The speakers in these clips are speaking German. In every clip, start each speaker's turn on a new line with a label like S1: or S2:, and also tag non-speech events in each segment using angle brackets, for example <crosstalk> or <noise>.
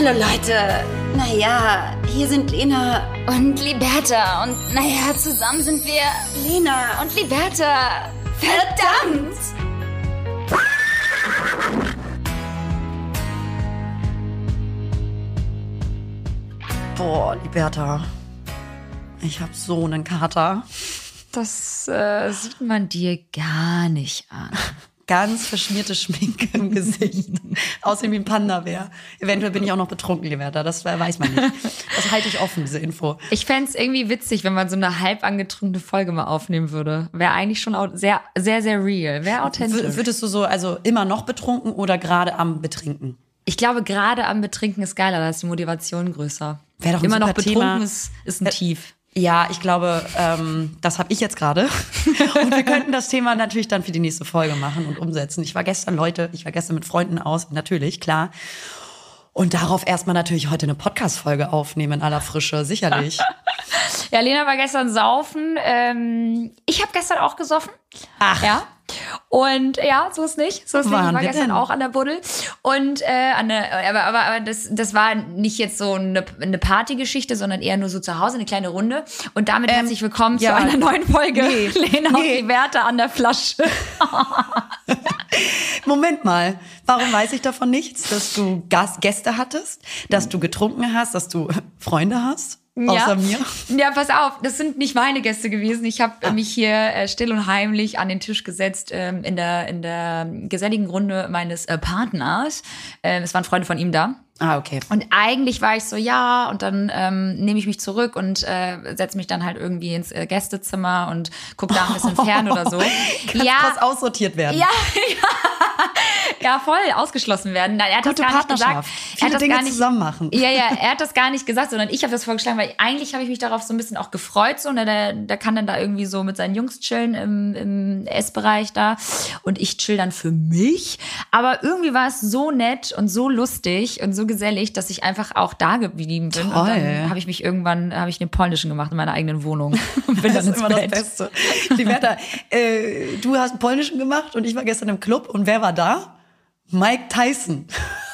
S1: Hallo Leute. Naja, hier sind Lena.
S2: Und Liberta. Und naja, zusammen sind wir
S1: Lena.
S2: und Liberta. Verdammt!
S3: Boah, Liberta. Ich hab so einen Kater.
S2: Das äh, sieht man dir gar nicht an. <laughs>
S3: Ganz verschmierte Schminke im <laughs> Gesicht. Aussehen wie ein Panda-Bär. Eventuell bin ich auch noch betrunken, Liberta. Das weiß man nicht. Das halte ich offen, diese Info.
S2: Ich fänd's irgendwie witzig, wenn man so eine halb angetrunkene Folge mal aufnehmen würde. Wäre eigentlich schon sehr, sehr, sehr real. Wäre authentisch.
S3: W würdest du so, also immer noch betrunken oder gerade am Betrinken?
S2: Ich glaube, gerade am Betrinken ist geiler, da ist die Motivation größer.
S3: Wär doch ein
S2: Immer noch betrunken
S3: Thema.
S2: ist, ist ein
S3: Äh,
S2: Tief.
S3: Ja, ich glaube, ähm, das habe ich jetzt gerade. <laughs> Und wir könnten das Thema natürlich dann für die nächste Folge machen und umsetzen. Ich war gestern, Leute, ich war gestern mit Freunden aus, natürlich, klar. Und darauf erstmal natürlich heute eine Podcast-Folge aufnehmen in aller Frische, sicherlich. <laughs>
S2: Ja, Lena war gestern saufen. Ähm, ich habe gestern auch gesoffen.
S3: Ach.
S2: Ja. Und ja, so ist nicht. So ist nicht. Ich war gestern
S3: denn?
S2: auch an der Buddel. Und äh, an der, aber, aber, aber das, das war nicht jetzt so eine, eine Partygeschichte, sondern eher nur so zu Hause, eine kleine Runde. Und damit herzlich willkommen
S3: ja.
S2: zu einer neuen Folge.
S3: Nee. <laughs>
S2: Lena und
S3: Nee.
S2: die Werte an der Flasche. <laughs>
S3: Moment mal, warum weiß ich davon nichts? Dass du Gast Gäste hattest, dass du getrunken hast, dass du Freunde hast? Außer
S2: ja.
S3: mir?
S2: Ja, pass auf, das sind nicht meine Gäste gewesen. Ich habe
S3: Ah.
S2: mich hier äh, still und heimlich an den Tisch gesetzt ähm, in der in der geselligen Runde meines äh, Partners. Ähm, es waren Freunde von ihm da.
S3: Ah, okay.
S2: Und eigentlich war ich so, ja, und dann ähm, nehme ich mich zurück und äh, setze mich dann halt irgendwie ins äh, Gästezimmer und guck da ein bisschen fern oder so. <laughs>
S3: Kannst
S2: ja,
S3: kurz aussortiert werden.
S2: ja, <laughs> ja, voll ausgeschlossen werden. Nein, er hat
S3: Gute
S2: das gar nicht gesagt.
S3: Partnerschaft.
S2: Er
S3: Viele
S2: hat das
S3: Dinge
S2: gar nicht,
S3: zusammen machen.
S2: Ja, ja, er hat das gar nicht gesagt, sondern ich habe das vorgeschlagen, weil eigentlich habe ich mich darauf so ein bisschen auch gefreut. So, ne, der, der kann dann da irgendwie so mit seinen Jungs chillen im, im Essbereich da und ich chill dann für mich. Aber irgendwie war es so nett und so lustig und so gesellig, dass ich einfach auch da geblieben bin. Und
S3: Toll.
S2: dann habe ich mich irgendwann, habe ich den polnischen gemacht in meiner eigenen Wohnung <laughs> und bin
S3: Das
S2: dann
S3: ist immer
S2: Bett.
S3: das Beste. Liberta, äh, du hast einen polnischen gemacht und ich war gestern im Club und wer war da? Mike Tyson.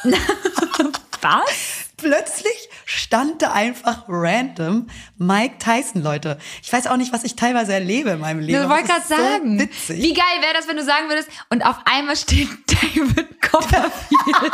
S3: <laughs>
S2: Was?
S3: Plötzlich stand da einfach random Mike Tyson, Leute. Ich weiß auch nicht, was ich teilweise erlebe in meinem Leben.
S2: Ich
S3: aber
S2: wollte
S3: es
S2: gerade
S3: ist
S2: sagen,
S3: So witzig.
S2: wie geil wäre das, wenn du sagen würdest, und auf einmal steht <laughs> David Copperfield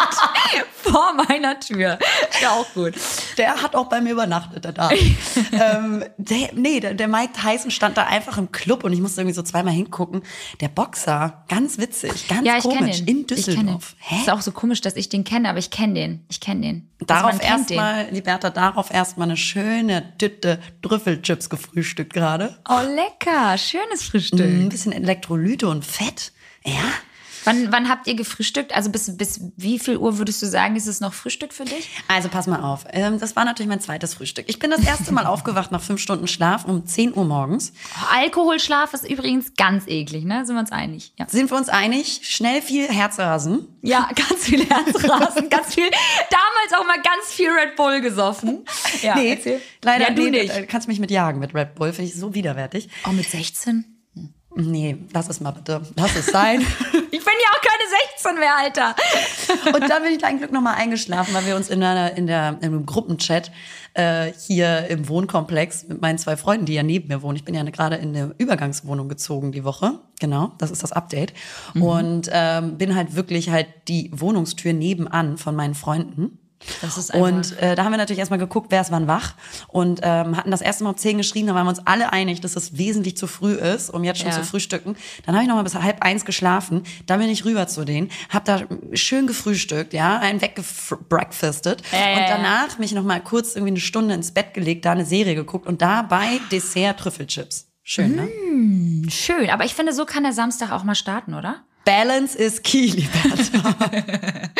S2: <laughs> vor meiner Tür. Ja, auch gut.
S3: Der hat auch bei mir übernachtet, der da. <laughs> ähm, der, nee, der, der Mike Tyson stand da einfach im Club und ich musste irgendwie so zweimal hingucken. Der Boxer, ganz witzig, ganz
S2: Ja, ich kenne
S3: komisch, in Düsseldorf.
S2: den. Ist auch so komisch, dass ich den kenne, aber ich kenne den. Ich kenne den. Also
S3: Darauf erstmal, Liberta, darauf erstmal eine schöne Tüte Trüffelchips gefrühstückt gerade.
S2: Oh, lecker. Schönes Frühstück.
S3: Ein bisschen Elektrolyte und Fett. Ja.
S2: Wann, wann habt ihr gefrühstückt? Also bis, bis wie viel Uhr würdest du sagen, ist es noch Frühstück für dich?
S3: Also pass mal auf. Ähm, das war natürlich mein zweites Frühstück. Ich bin das erste Mal <laughs> aufgewacht nach fünf Stunden Schlaf um 10 Uhr morgens.
S2: Oh, Alkoholschlaf ist übrigens ganz eklig, ne? Sind wir uns einig? Ja.
S3: Sind wir uns einig? Schnell viel Herzrasen.
S2: Ja, <laughs> ganz viel Herzrasen, ganz viel. Damals auch mal ganz viel Red Bull gesoffen. <laughs> Ja,
S3: nee,
S2: erzähl.
S3: leider
S2: ja, du
S3: nee,
S2: nicht.
S3: äh, Kannst mich mit jagen mit Red Bull. Finde ich so widerwärtig.
S2: Oh, mit 16?
S3: Nee, lass es mal bitte. Lass es sein. <laughs>
S2: Ich bin ja auch keine 16 mehr, Alter. <laughs>
S3: Und dann bin ich dein Glück nochmal eingeschlafen, weil wir uns in, einer, in, der, in einem Gruppenchat äh, hier im Wohnkomplex mit meinen zwei Freunden, die ja neben mir wohnen. Ich bin ja gerade in eine Übergangswohnung gezogen die Woche. Genau, das ist das Update. Und ähm, bin halt wirklich halt die Wohnungstür nebenan von meinen Freunden.
S2: Das ist
S3: Und äh, da haben wir natürlich erstmal geguckt, wer ist wann wach und ähm, hatten das erste Mal um 10 geschrieben, da waren wir uns alle einig, dass es wesentlich zu früh ist, um jetzt schon
S2: Ja.
S3: zu frühstücken. Dann habe ich noch mal bis halb eins geschlafen, dann bin ich rüber zu denen, habe da schön gefrühstückt, ja, einen weggebreakfastet
S2: ja,
S3: und danach mich noch mal kurz irgendwie eine Stunde ins Bett gelegt, da eine Serie geguckt und dabei Dessert Trüffelchips. Schön, ne?
S2: Schön, aber ich finde, so kann der Samstag auch mal starten, oder?
S3: Balance is key, Liberta. <laughs>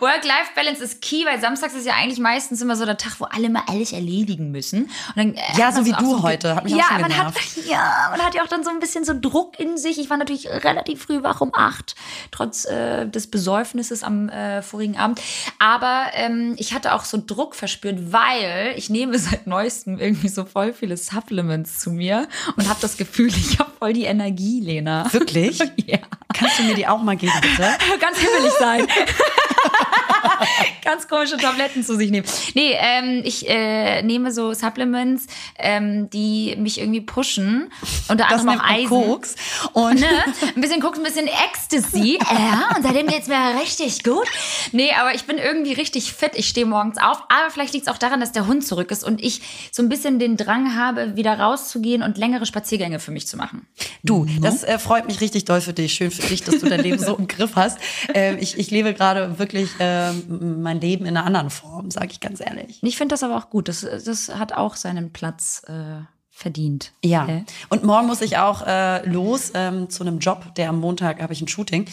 S2: Work-Life-Balance ist key, weil samstags ist ja eigentlich meistens immer so der Tag, wo alle mal alles erledigen müssen. Und dann, äh,
S3: Ja, so wie
S2: auch
S3: du
S2: ein-
S3: heute. Hat mich auch
S2: ja,
S3: schon
S2: man hat, <laughs> ja, man hat ja auch dann so ein bisschen so Druck in sich. Ich war natürlich relativ früh wach um acht, trotz äh, des Besäufnisses am äh, vorigen Abend. Aber ähm, ich hatte auch so Druck verspürt, weil ich nehme <laughs> seit neuestem irgendwie so voll viele Supplements zu mir und habe das Gefühl, ich habe voll die Energie, Lena.
S3: Wirklich? <laughs>
S2: Ja.
S3: Kannst du mir die auch mal geben, bitte? <laughs>
S2: Ganz himmelig sein. <laughs> ganz komische Tabletten zu sich nehmen. Nee, ähm, ich äh, nehme so Supplements, ähm, die mich irgendwie pushen. Unter
S3: Das
S2: anderem auch
S3: man
S2: Eisen.
S3: Koks. Und
S2: Ne? Ein bisschen Koks, ein bisschen Ecstasy. Ja, und seitdem geht's mir richtig gut. Nee, aber ich bin irgendwie richtig fit. Ich stehe morgens auf. Aber vielleicht liegt's auch daran, dass der Hund zurück ist und ich so ein bisschen den Drang habe, wieder rauszugehen und längere Spaziergänge für mich zu machen.
S3: Du, das äh, freut mich richtig doll für dich. Schön für dich, dass du dein Leben so im <laughs> Griff hast. Ähm, ich, ich lebe gerade wirklich ähm, mein Leben in einer anderen Form, sage ich ganz ehrlich.
S2: Ich finde das aber auch gut. Das, das hat auch seinen Platz äh, verdient.
S3: Ja.
S2: Hä?
S3: Und morgen muss ich auch äh, los ähm, zu einem Job, der am Montag habe ich ein Shooting.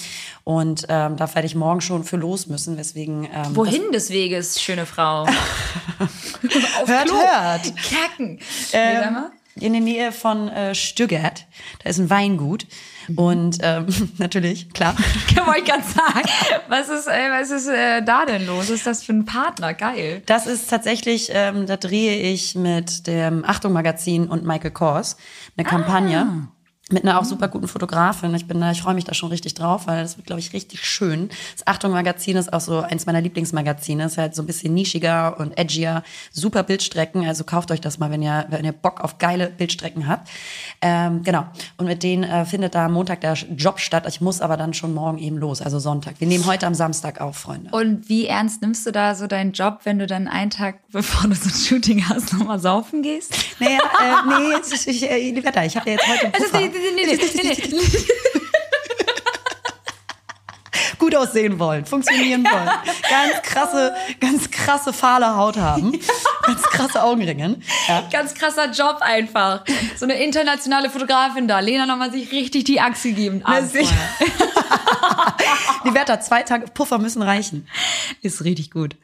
S3: Und ähm, da werde ich morgen schon für los müssen. Weswegen. Ähm,
S2: Wohin des Weges, schöne Frau? <laughs> <laughs> Auf
S3: Hört,
S2: Klo.
S3: hört.
S2: Kacken.
S3: Ähm. In der Nähe von äh, Stüggert. Da ist ein Weingut.
S2: Mhm.
S3: Und ähm, <laughs> natürlich, klar. <laughs>
S2: Kann man ganz sagen. Was ist, äh, was ist äh, da denn los? Was ist das für ein Partner? Geil.
S3: Das ist tatsächlich, ähm, da drehe ich mit dem Achtung Magazin und Michael Kors eine Kampagne. Mit einer auch super guten Fotografin. Ich bin da, ich freue mich da schon richtig drauf, weil das wird, glaube ich, richtig schön. Das Achtung Magazin ist auch so eins meiner Lieblingsmagazine. Ist halt so ein bisschen nischiger und edgier. Super Bildstrecken. Also kauft euch das mal, wenn ihr, wenn ihr Bock auf geile Bildstrecken habt. Ähm, genau. Und mit denen äh, findet da am Montag der Job statt. Ich muss aber dann schon morgen eben los, also Sonntag. Wir nehmen heute am Samstag auf, Freunde.
S2: Und wie ernst nimmst du da so deinen Job, wenn du dann einen Tag, <laughs> bevor du so ein Shooting hast, nochmal saufen gehst?
S3: Naja, äh, nee, jetzt, ich, äh, Wetter, ich habe ja jetzt heute
S2: nee, nee, nee, nee. <laughs>
S3: gut aussehen wollen, funktionieren wollen, ganz krasse, ganz krasse fahle Haut haben, ganz krasse Augenringe. Ja.
S2: Ganz krasser Job einfach. So eine internationale Fotografin da. Lena nochmal sich richtig die Achse gegeben. <laughs>
S3: Die Werte, zwei Tage Puffer müssen reichen.
S2: Ist richtig gut.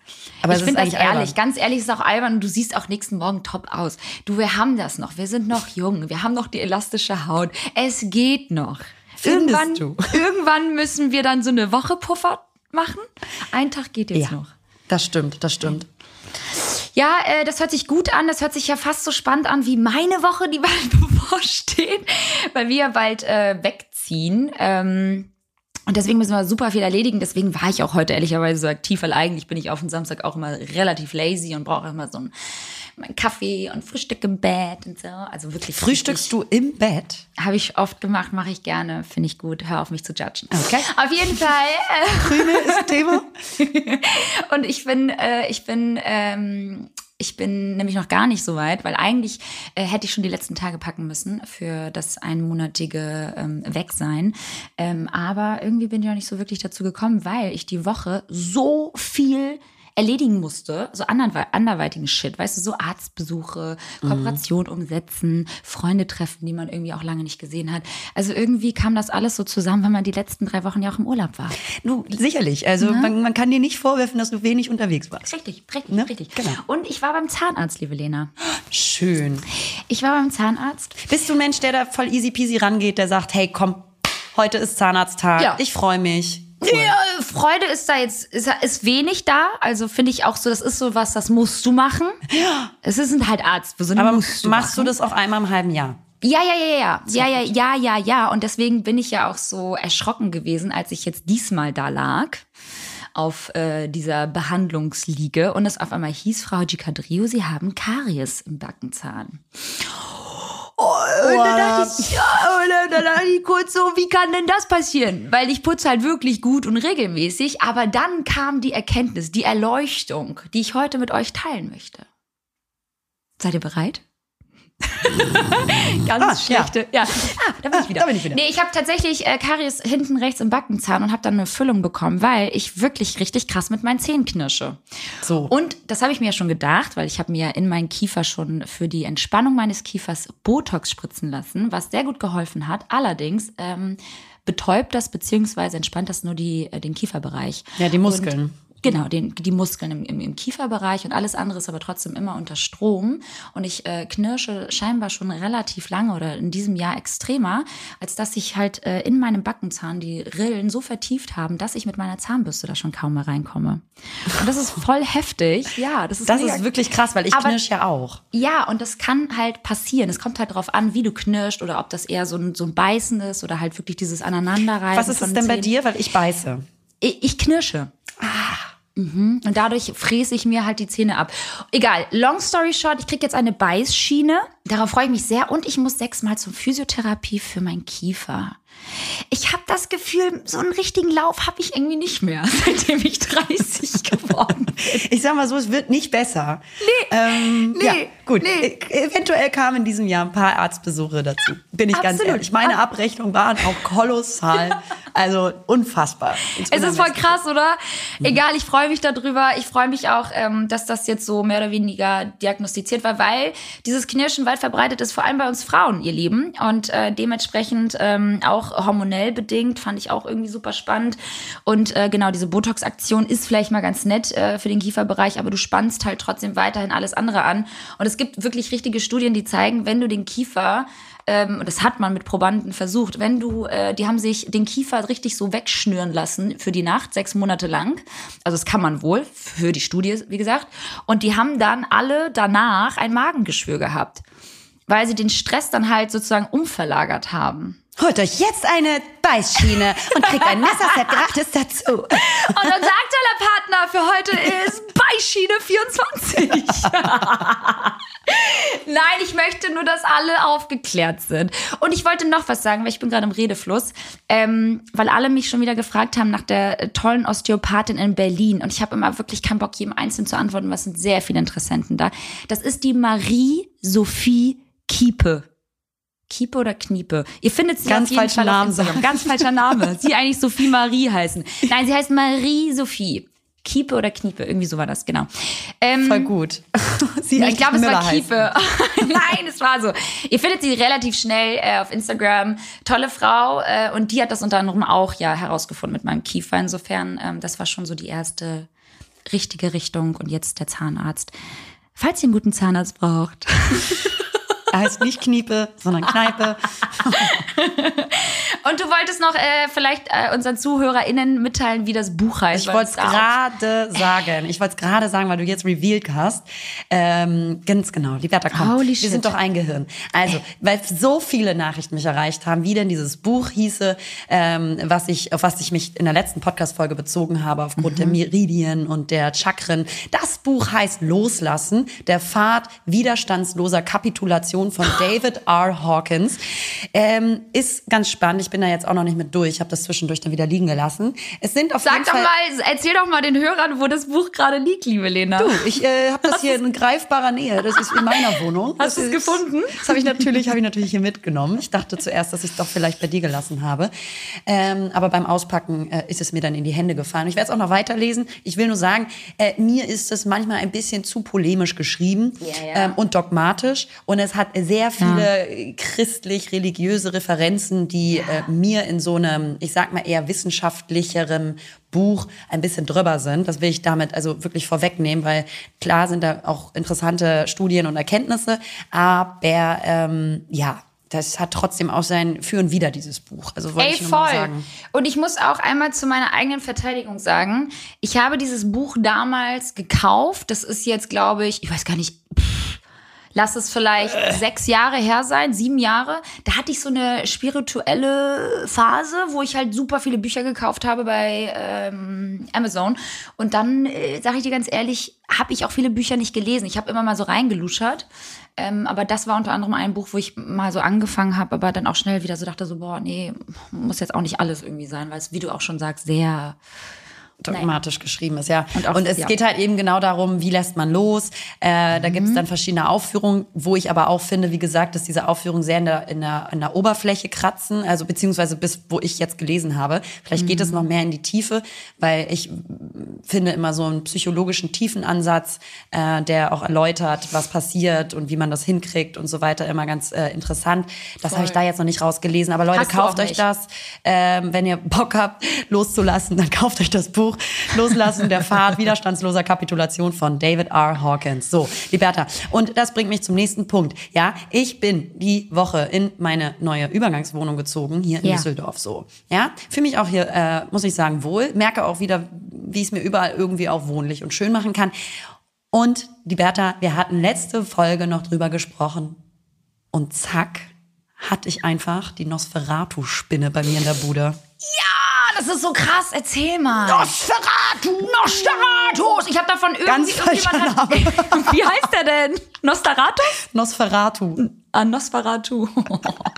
S3: Aber
S2: ich finde das ehrlich,
S3: albern.
S2: ganz ehrlich, ist auch albern und du siehst auch nächsten Morgen top aus. Du, wir haben das noch. Wir sind noch jung. Wir haben noch die elastische Haut. Es geht noch.
S3: Findest
S2: irgendwann,
S3: du? <laughs>
S2: irgendwann müssen wir dann so eine Woche Puffer machen. Ein Tag geht jetzt
S3: Ja,
S2: noch.
S3: das stimmt, das stimmt.
S2: Ja, äh, das hört sich gut an. Das hört sich ja fast so spannend an wie meine Woche, die <laughs> bald bevorsteht, weil wir ja bald äh, wegziehen. Ähm, und deswegen müssen wir super viel erledigen. Deswegen war ich auch heute ehrlicherweise so aktiv, weil eigentlich bin ich auf den Samstag auch immer relativ lazy und brauche immer so einen, meinen Kaffee und Frühstück im Bett und so. Also wirklich.
S3: Frühstückst du im Bett?
S2: Habe ich oft gemacht, mache ich gerne, finde ich gut. Hör auf mich zu judgen.
S3: Okay.
S2: Auf jeden Fall. Äh,
S3: Krümel ist Thema. <laughs>
S2: und ich bin, äh, ich bin, ähm, ich bin nämlich noch gar nicht so weit, weil eigentlich äh, hätte ich schon die letzten Tage packen müssen für das einmonatige ähm, Wegsein. Ähm, aber irgendwie bin ich noch nicht so wirklich dazu gekommen, weil ich die Woche so viel erledigen musste, so anderweitigen Shit, weißt du, so Arztbesuche, Kooperation umsetzen, Freunde treffen, die man irgendwie auch lange nicht gesehen hat. Also irgendwie kam das alles so zusammen, weil man die letzten drei Wochen ja auch im Urlaub war.
S3: Du, sicherlich. Also man, man kann dir nicht vorwerfen, dass du wenig unterwegs warst.
S2: Richtig, richtig,
S3: Ne?
S2: richtig.
S3: Genau.
S2: Und ich war beim Zahnarzt, liebe Lena.
S3: Schön.
S2: Ich war beim Zahnarzt.
S3: Bist du ein Mensch, der da voll easy peasy rangeht, der sagt, hey, komm, heute ist Zahnarzttag,
S2: Ja.
S3: ich freue mich.
S2: Ja, Freude ist da jetzt, ist, ist wenig da. Also finde ich auch so, das ist so was, das musst du machen. Ja. Es sind halt Arztbesuche.
S3: Aber
S2: musst du
S3: machst
S2: machen.
S3: du das auch einmal im halben Jahr?
S2: Ja, ja, ja, ja. Ja, ja, ja, ja, ja. Und deswegen bin ich ja auch so erschrocken gewesen, als ich jetzt diesmal da lag auf äh, dieser Behandlungsliege und es auf einmal hieß, Frau Gicadrio, Sie haben Karies im Backenzahn. Und dann dachte ich, ja, und dann dachte ich kurz so, wie kann denn das passieren? Weil ich putze halt wirklich gut und regelmäßig, aber dann kam die Erkenntnis, die Erleuchtung, die ich heute mit euch teilen möchte. Seid ihr bereit? <laughs> Ganz
S3: Ah,
S2: schlechte. Ja. Ah, da bin ich wieder.
S3: da bin ich wieder.
S2: Nee, ich habe tatsächlich äh, Karies hinten rechts im Backenzahn und habe dann eine Füllung bekommen, weil ich wirklich richtig krass mit meinen Zähnen knirsche.
S3: So.
S2: Und das habe ich mir ja schon gedacht, weil ich habe mir ja in meinen Kiefer schon für die Entspannung meines Kiefers Botox spritzen lassen, was sehr gut geholfen hat. Allerdings ähm, betäubt das beziehungsweise entspannt das nur die, äh, den Kieferbereich.
S3: Ja, die Muskeln.
S2: Genau, den, die Muskeln im, im, im Kieferbereich und alles andere ist aber trotzdem immer unter Strom. Und ich äh, knirsche scheinbar schon relativ lange oder in diesem Jahr extremer, als dass sich halt äh, in meinem Backenzahn die Rillen so vertieft haben, dass ich mit meiner Zahnbürste da schon kaum mehr reinkomme. Und das ist voll heftig. Ja, das ist
S3: Das
S2: mega
S3: ist wirklich krass, weil ich
S2: Aber-
S3: knirsch ja auch.
S2: ja, und das kann halt passieren. Es kommt halt darauf an, wie du knirscht oder ob das eher so ein, so ein Beißen ist oder halt wirklich dieses Aneinanderreiben.
S3: Was ist es denn bei dir? Weil ich beiße.
S2: Ich, ich knirsche. Mhm. Und dadurch fräse ich mir halt die Zähne ab. Egal, long story short, ich kriege jetzt eine Beißschiene. Darauf freue ich mich sehr. Und ich muss sechsmal zur Physiotherapie für meinen Kiefer. Ich habe das Gefühl, so einen richtigen Lauf habe ich irgendwie nicht mehr, <laughs> seitdem ich 30 <laughs> geworden bin.
S3: Ich sag mal so, es wird nicht besser.
S2: Nee,
S3: Ähm,
S2: nee,
S3: ja, gut.
S2: nee.
S3: E- Eventuell kamen in diesem Jahr ein paar Arztbesuche dazu. Bin ich ganz
S2: Absolut.
S3: ehrlich. Meine Abrechnungen waren auch kolossal. Also unfassbar.
S2: Es ist voll krass, oder?
S3: Mhm.
S2: Egal, ich freue mich darüber. Ich freue mich auch, ähm, dass das jetzt so mehr oder weniger diagnostiziert war, weil dieses Knirschen weit verbreitet ist, vor allem bei uns Frauen, ihr Lieben. Und äh, dementsprechend ähm, hormonell bedingt, fand ich auch irgendwie super spannend. Und äh, genau, diese Botox-Aktion ist vielleicht mal ganz nett äh, für den Kieferbereich, aber du spannst halt trotzdem weiterhin alles andere an. Und es gibt wirklich richtige Studien, die zeigen, wenn du den Kiefer ähm, und das hat man mit Probanden versucht, wenn du, äh, die haben sich den Kiefer richtig so wegschnüren lassen für die Nacht, sechs Monate lang. Also das kann man wohl, für die Studie, wie gesagt. Und die haben dann alle danach ein Magengeschwür gehabt, weil sie den Stress dann halt sozusagen umverlagert haben.
S3: Holt euch jetzt eine Beißschiene und kriegt ein Messerset gratis dazu.
S2: Und unser aktueller Partner für heute ist Beischiene 24. <laughs> Nein, ich möchte nur, dass alle aufgeklärt sind. Und ich wollte noch was sagen, weil ich bin gerade im Redefluss, ähm, weil alle mich schon wieder gefragt haben nach der äh, tollen Osteopathin in Berlin. Und ich habe immer wirklich keinen Bock, jedem Einzelnen zu antworten, was sind sehr viele Interessenten da. Das ist die Marie-Sophie Kiepe. Kiepe oder Kniepe? Ihr findet sie
S3: Ganz
S2: auf jeden
S3: falscher
S2: Fall auf
S3: Name
S2: Instagram.
S3: sagen.
S2: Ganz falscher Name. <laughs> Sie eigentlich Sophie Marie heißen. Nein, sie heißt Marie Sophie. Kiepe oder Kniepe, irgendwie so war das, genau. Ähm,
S3: Voll gut. <laughs> Sie
S2: Nee, ich glaube, es war
S3: Müller.
S2: Kiepe. <laughs> Nein, es war so. Ihr findet sie relativ schnell äh, auf Instagram. Tolle Frau. Äh, und die hat das unter anderem auch ja herausgefunden mit meinem Kiefer. Insofern, ähm, das war schon so die erste richtige Richtung. Und jetzt der Zahnarzt. Falls ihr einen guten Zahnarzt braucht.
S3: Heißt nicht Kniepe, sondern Kneipe. <laughs>
S2: Und du wolltest noch äh, vielleicht äh, unseren ZuhörerInnen mitteilen, wie das Buch heißt.
S3: Ich wollte es gerade sagen. Ich wollte es gerade sagen, weil du jetzt revealed hast. Ähm, ganz genau. Liberta, komm.
S2: Holy
S3: Wir
S2: shit.
S3: sind doch ein Gehirn. Also, weil so viele Nachrichten mich erreicht haben, wie denn dieses Buch hieße, ähm, was ich, auf was ich mich in der letzten Podcast-Folge bezogen habe, aufgrund der Meridien und der Chakren. Das Buch heißt Loslassen, der Pfad widerstandsloser Kapitulation von <gasps> David R. Hawkins. Ähm, ist ganz spannend. Ich bin da jetzt auch noch nicht mit durch. Ich habe das zwischendurch dann wieder liegen gelassen. Es sind auf
S2: Sag
S3: jeden
S2: doch
S3: Fall
S2: mal, erzähl doch mal den Hörern, wo das Buch gerade liegt, liebe Lena.
S3: Du, ich äh, habe das hier in greifbarer Nähe. Das ist in meiner Wohnung.
S2: Hast du's
S3: ist-
S2: gefunden?
S3: Das habe ich natürlich, habe ich natürlich hier mitgenommen. Ich dachte zuerst, dass ich es doch vielleicht bei dir gelassen habe, ähm, aber beim Auspacken äh, ist es mir dann in die Hände gefallen. Ich werde es auch noch weiterlesen. Ich will nur sagen, äh, mir ist es manchmal ein bisschen zu polemisch geschrieben
S2: Ja, ja.
S3: Ähm, und dogmatisch und es hat sehr viele äh, christlich-religiöse Referenzen, die äh, mir in so einem, ich sag mal eher wissenschaftlicherem Buch ein bisschen drüber sind. Das will ich damit also wirklich vorwegnehmen, weil klar sind da auch interessante Studien und Erkenntnisse, aber ähm, ja, das hat trotzdem auch sein Für und Wider, dieses Buch. Also wollte
S2: Ey,
S3: ich
S2: voll.
S3: sagen.
S2: Und ich muss auch einmal zu meiner eigenen Verteidigung sagen, ich habe dieses Buch damals gekauft. Das ist jetzt, glaube ich, ich weiß gar nicht, pff, lass es vielleicht sechs Jahre her sein, sieben Jahre. Da hatte ich so eine spirituelle Phase, wo ich halt super viele Bücher gekauft habe bei ähm, Amazon. Und dann, äh, sage ich dir ganz ehrlich, habe ich auch viele Bücher nicht gelesen. Ich habe immer mal so reingeluschert. Ähm, aber das war unter anderem ein Buch, wo ich mal so angefangen habe, aber dann auch schnell wieder so dachte, so, boah, nee, muss jetzt auch nicht alles irgendwie sein, weil es, wie du auch schon sagst, sehr
S3: dogmatisch geschrieben ist, ja.
S2: Und
S3: Und,
S2: auch-
S3: es
S2: ja.
S3: geht halt eben genau darum, wie lässt man los. Äh, da gibt es dann verschiedene Aufführungen, wo ich aber auch finde, wie gesagt, dass diese Aufführungen sehr in der, in der, in der Oberfläche kratzen, also beziehungsweise bis wo ich jetzt gelesen habe. Vielleicht geht es noch mehr in die Tiefe, weil ich finde immer so einen psychologischen Tiefenansatz, äh, der auch erläutert, was passiert und wie man das hinkriegt und so weiter, immer ganz äh, interessant. Das habe ich da jetzt noch nicht rausgelesen. Aber Leute,
S2: Hast
S3: kauft euch das. Ähm, wenn ihr Bock habt, loszulassen, dann <laughs> kauft euch das Buch Loslassen der Pfad <laughs> widerstandsloser Kapitulation von David R. Hawkins. So, Liberta. Und das bringt mich zum nächsten Punkt. Ja, ich bin die Woche in meine neue Übergangswohnung gezogen, hier in
S2: Ja.
S3: Düsseldorf so. Ja, fühle mich auch hier, äh, muss ich sagen, wohl. Merke auch wieder, wie ich es mir überall irgendwie auch wohnlich und schön machen kann. Und, Liberta, wir hatten letzte Folge noch drüber gesprochen. Und zack, hatte ich einfach die Nosferatu-Spinne bei mir in der Bude.
S2: Ja, das ist so krass. Erzähl mal.
S3: Nosferatu!
S2: Nostaratus. Ich habe davon irgendwie
S3: Ganz
S2: irgendjemand hat, <laughs> Wie heißt der denn? Nostaratus?
S3: Nosferatu.
S2: Ah, Nosferatu.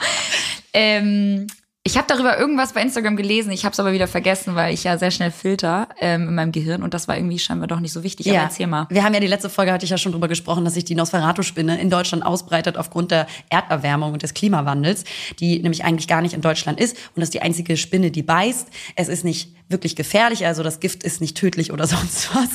S2: <laughs> ähm, ich habe darüber irgendwas bei Instagram gelesen. Ich habe es aber wieder vergessen, weil ich ja sehr schnell filter ähm, in meinem Gehirn und das war irgendwie scheinbar doch nicht so wichtig. Aber erzähl mal.
S3: Wir haben ja die letzte Folge, hatte ich ja schon drüber gesprochen, dass sich die Nosferatu-Spinne in Deutschland ausbreitet aufgrund der Erderwärmung und des Klimawandels, die nämlich eigentlich gar nicht in Deutschland ist. Und das ist die einzige Spinne, die beißt. Es ist nicht wirklich gefährlich, also das Gift ist nicht tödlich oder <laughs> sonst was.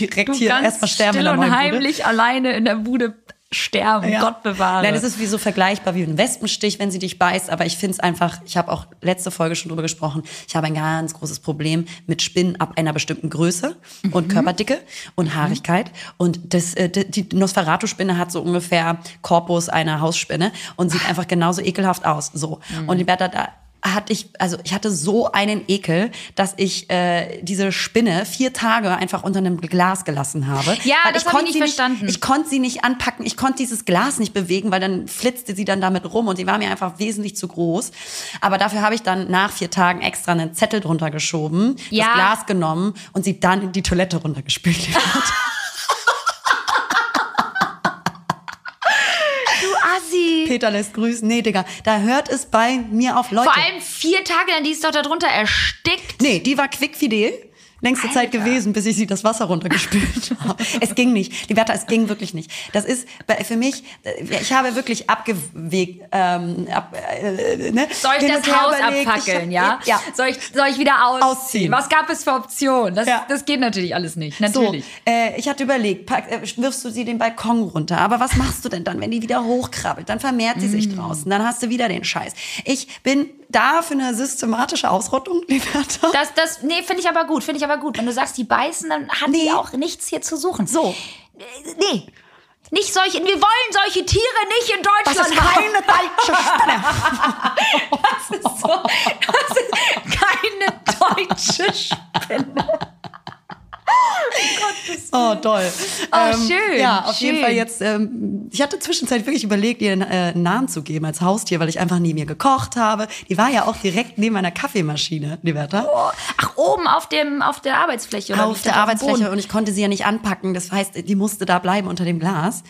S3: Direkt hier erstmal sterben
S2: still und heimlich alleine in der Bude sterben.
S3: Ja.
S2: Gott bewahre.
S3: Nein, das ist wie so vergleichbar wie ein Wespenstich, wenn sie dich beißt. Aber ich finde es einfach, ich habe auch letzte Folge schon drüber gesprochen, ich habe ein ganz großes Problem mit Spinnen ab einer bestimmten Größe und Körperdicke und Haarigkeit. Und das, äh, die Nosferatu-Spinne hat so ungefähr Korpus einer Hausspinne und sieht einfach genauso ekelhaft aus. So. Und die Bertha, da hatte ich, also ich hatte so einen Ekel, dass ich äh, diese Spinne vier Tage einfach unter einem Glas gelassen habe.
S2: Ja,
S3: Weil
S2: das
S3: ich
S2: hab ich
S3: konnte
S2: nicht
S3: sie
S2: verstanden.
S3: Ich konnte sie nicht anpacken, ich konnte dieses Glas nicht bewegen, weil dann flitzte sie dann damit rum und die war mir einfach wesentlich zu groß. Aber dafür habe ich dann nach vier Tagen extra einen Zettel drunter geschoben,
S2: Ja.
S3: das Glas genommen und sie dann in die Toilette runtergespült. <laughs> <laughs>
S2: du Assi.
S3: Peter lässt grüßen. Nee, Digga, da hört es bei mir auf Leute.
S2: Vor allem vier Tage, dann die ist doch da drunter erstickt.
S3: Nee, die war quickfidel. Längste Zeit
S2: Alter.
S3: gewesen, bis ich sie das Wasser runtergespült <laughs> habe. Es ging nicht. Die Bertha, es ging wirklich nicht. Das ist für mich, äh, ich habe wirklich abgewegt, ähm, ab, äh, ne?
S2: Soll ich
S3: hin
S2: das Haus
S3: überlegt.
S2: abfackeln,
S3: Ich
S2: ja?
S3: hab- Ja.
S2: Soll ich, soll ich wieder ausziehen?
S3: Ausziehen.
S2: Was gab es für Optionen? Das,
S3: Ja.
S2: das geht natürlich alles nicht. Natürlich.
S3: So, äh, ich hatte überlegt, pack, äh, wirfst du sie den Balkon runter. Aber was machst du denn dann, wenn die wieder hochkrabbelt? Dann vermehrt sie
S2: Mm.
S3: sich draußen. Dann hast du wieder den Scheiß. Ich bin da für eine systematische Ausrottung, <laughs> Liberta.
S2: Das, das, nee, finde ich aber gut, finde ich aber gut. Wenn du sagst, die beißen, dann hat die
S3: Nee.
S2: auch nichts hier zu suchen.
S3: So.
S2: Äh, Nee. Nicht solche, wir wollen solche Tiere nicht in
S3: Das
S2: Deutschland
S3: ist keine deutsche Spinne. <laughs>
S2: Das ist so, das ist keine deutsche Spinne.
S3: Oh, toll.
S2: Oh, schön,
S3: Ja, auf jeden
S2: schön.
S3: Fall jetzt. Ähm, ich hatte zwischenzeitlich wirklich überlegt, ihr einen, äh, einen Namen zu geben als Haustier, weil ich einfach nie mehr gekocht habe. Die war ja auch direkt neben meiner Kaffeemaschine, die Bertha.
S2: Oh, Ach, oben auf, dem, auf der Arbeitsfläche. Oder
S3: auf der Arbeitsfläche
S2: Boden?
S3: und ich konnte sie ja nicht anpacken. Das heißt, die musste da bleiben unter dem Glas,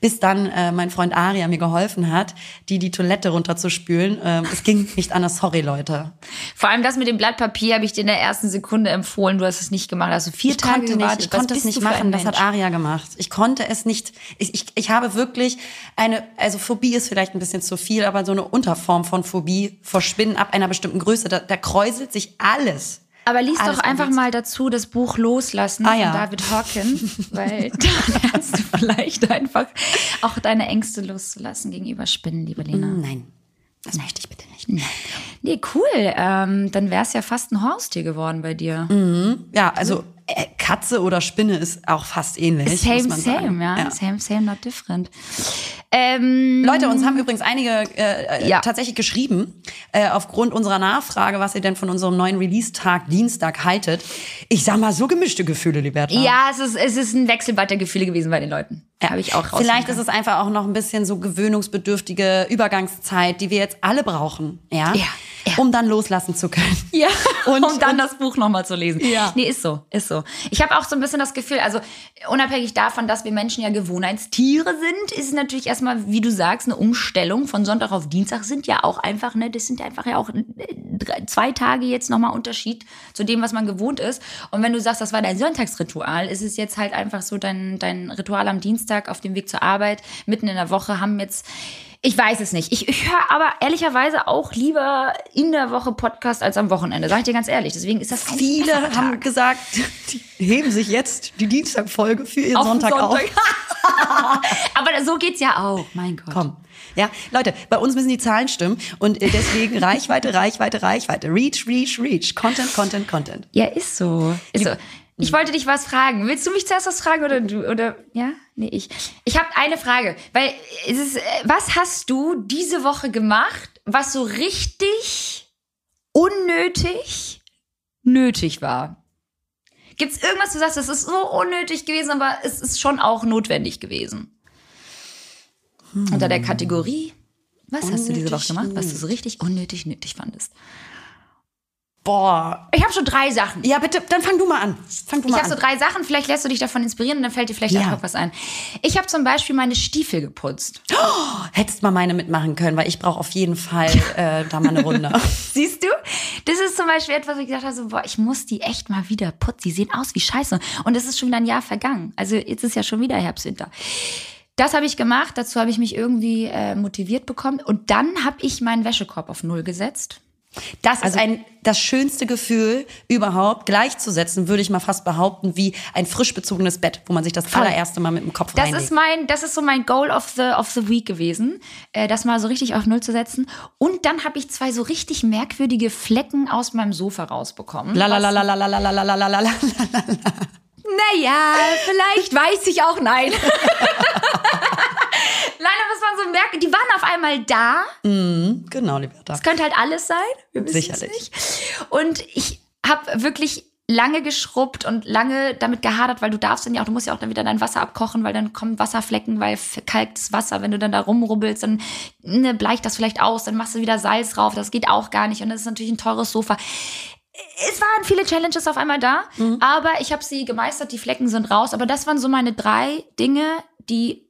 S3: bis dann äh, mein Freund Aria mir geholfen hat, die die Toilette runterzuspülen. Ähm, es ging nicht anders. Sorry, Leute.
S2: Vor allem das mit dem Blatt Papier habe ich dir in der ersten Sekunde empfohlen. Du hast es nicht gemacht. Also
S3: Ich
S2: Tage gewartet.
S3: ich konnte es nicht machen. Das hat? Aria gemacht. Ich konnte es nicht. Ich, ich, ich habe wirklich eine, also Phobie ist vielleicht ein bisschen zu viel, aber so eine Unterform von Phobie vor Spinnen ab einer bestimmten Größe. Da, da kräuselt sich alles.
S2: Aber lies
S3: Alles
S2: doch einfach
S3: anders.
S2: mal dazu das Buch Loslassen
S3: Ah,
S2: von
S3: ja.
S2: David Hawken, <laughs> weil da lernst du vielleicht einfach auch deine Ängste loszulassen gegenüber Spinnen, liebe Lena.
S3: Nein, das möchte ich bitte nicht.
S2: Nee, cool. Ähm, dann wär's ja fast ein Haustier geworden bei dir.
S3: Ja, also Katze oder Spinne ist auch fast ähnlich.
S2: Same, same, ja. Same, same, not different. Ähm,
S3: Leute, uns haben übrigens einige äh, äh,
S2: Ja.
S3: tatsächlich geschrieben, äh, aufgrund unserer Nachfrage, was ihr denn von unserem neuen Release-Tag Dienstag haltet. Ich sag mal, so gemischte Gefühle, Liberta.
S2: ja, es ist, es ist ein Wechselbad der Gefühle gewesen bei den Leuten.
S3: Ja.
S2: Habe ich auch raus.
S3: Vielleicht ist es einfach auch noch ein bisschen so gewöhnungsbedürftige Übergangszeit, die wir jetzt alle brauchen, ja,
S2: Ja, ja.
S3: um dann loslassen zu können.
S2: Ja, <laughs>
S3: Und-
S2: um dann
S3: und-
S2: das Buch nochmal zu lesen.
S3: Ja.
S2: Nee, ist so, ist so. Ich habe auch so ein bisschen das Gefühl, also unabhängig davon, dass wir Menschen ja Gewohnheitstiere sind, ist es natürlich erstmal, wie du sagst, eine Umstellung von Sonntag auf Dienstag sind ja auch einfach, ne, das sind ja einfach ja auch äh, zwei Tage jetzt nochmal Unterschied zu dem, was man gewohnt ist. Und wenn du sagst, das war dein Sonntagsritual, ist es jetzt halt einfach so dein, dein Ritual am Dienstag auf dem Weg zur Arbeit, mitten in der Woche, haben jetzt ich weiß es nicht. Ich, ich höre aber ehrlicherweise auch lieber in der Woche Podcast als am Wochenende. Sag ich dir ganz ehrlich. Deswegen ist das
S3: Viele haben gesagt, die heben sich jetzt die Dienstagfolge für ihren
S2: Auf den
S3: Sonntag, auf. <laughs>
S2: aber so geht's ja auch. Mein Gott.
S3: Komm. Ja, Leute, bei uns müssen die Zahlen stimmen und äh, deswegen Reichweite, Reichweite, Reichweite. Reach, reach, reach. Content, Content, Content.
S2: Ja, ist so. Ist so. Ich wollte dich was fragen. Willst du mich zuerst was fragen oder du? Oder ja? Nee, ich. Ich habe eine Frage, weil es ist, äh, was hast du diese Woche gemacht, was so richtig unnötig nötig war? Gibt's irgendwas, du sagst, das ist so unnötig gewesen, aber es ist schon auch notwendig gewesen? Unter der Kategorie, was hast du diese Woche
S3: Unnötig
S2: gemacht, was du so richtig unnötig nötig fandest?
S3: Boah.
S2: Ich habe schon drei Sachen.
S3: Ja, bitte, dann fang du mal an. Fang du
S2: Ich habe so drei Sachen, vielleicht lässt du dich davon inspirieren und dann fällt dir vielleicht
S3: Ja.
S2: auch was ein. Ich habe zum Beispiel meine Stiefel geputzt.
S3: Hättest mal meine mitmachen können, weil ich brauche auf jeden Fall äh, da mal eine Runde. <laughs>
S2: Siehst du? Das ist zum Beispiel etwas, wo ich gedacht habe, so, boah, ich muss die echt mal wieder putzen. Die sehen aus wie Scheiße. Und es ist schon wieder ein Jahr vergangen. Also jetzt ist ja schon wieder Herbst, Winter. Das habe ich gemacht. Dazu habe ich mich irgendwie äh, motiviert bekommen. Und dann habe ich meinen Wäschekorb auf Null gesetzt.
S3: Das ist ein, das schönste Gefühl überhaupt, gleichzusetzen, würde ich mal fast behaupten, wie ein frisch bezogenes Bett, wo man sich das allererste Mal mit dem Kopf
S2: Das
S3: reinlegt.
S2: ist mein, das ist so mein Goal of the, of the Week gewesen, äh, das mal so richtig auf Null zu setzen. Und dann habe ich zwei so richtig merkwürdige Flecken aus meinem Sofa rausbekommen.
S3: Lalalalalalalalalalalalala.
S2: Naja, vielleicht weiß ich auch nein. Aber es waren so merken, die waren auf einmal da.
S3: Genau, Liberta.
S2: Es könnte halt alles sein. Wir wissen
S3: Sicherlich.
S2: Es nicht. Und ich habe wirklich lange geschrubbt und lange damit gehadert, weil du darfst dann ja auch, du musst ja auch dann wieder dein Wasser abkochen, weil dann kommen Wasserflecken, weil verkalktes Wasser, wenn du dann da rumrubbelst, dann ne, bleicht das vielleicht aus, dann machst du wieder Salz drauf, das geht auch gar nicht und das ist natürlich ein teures Sofa. Es waren viele Challenges auf einmal da, aber ich habe sie gemeistert, die Flecken sind raus, aber das waren so meine drei Dinge, die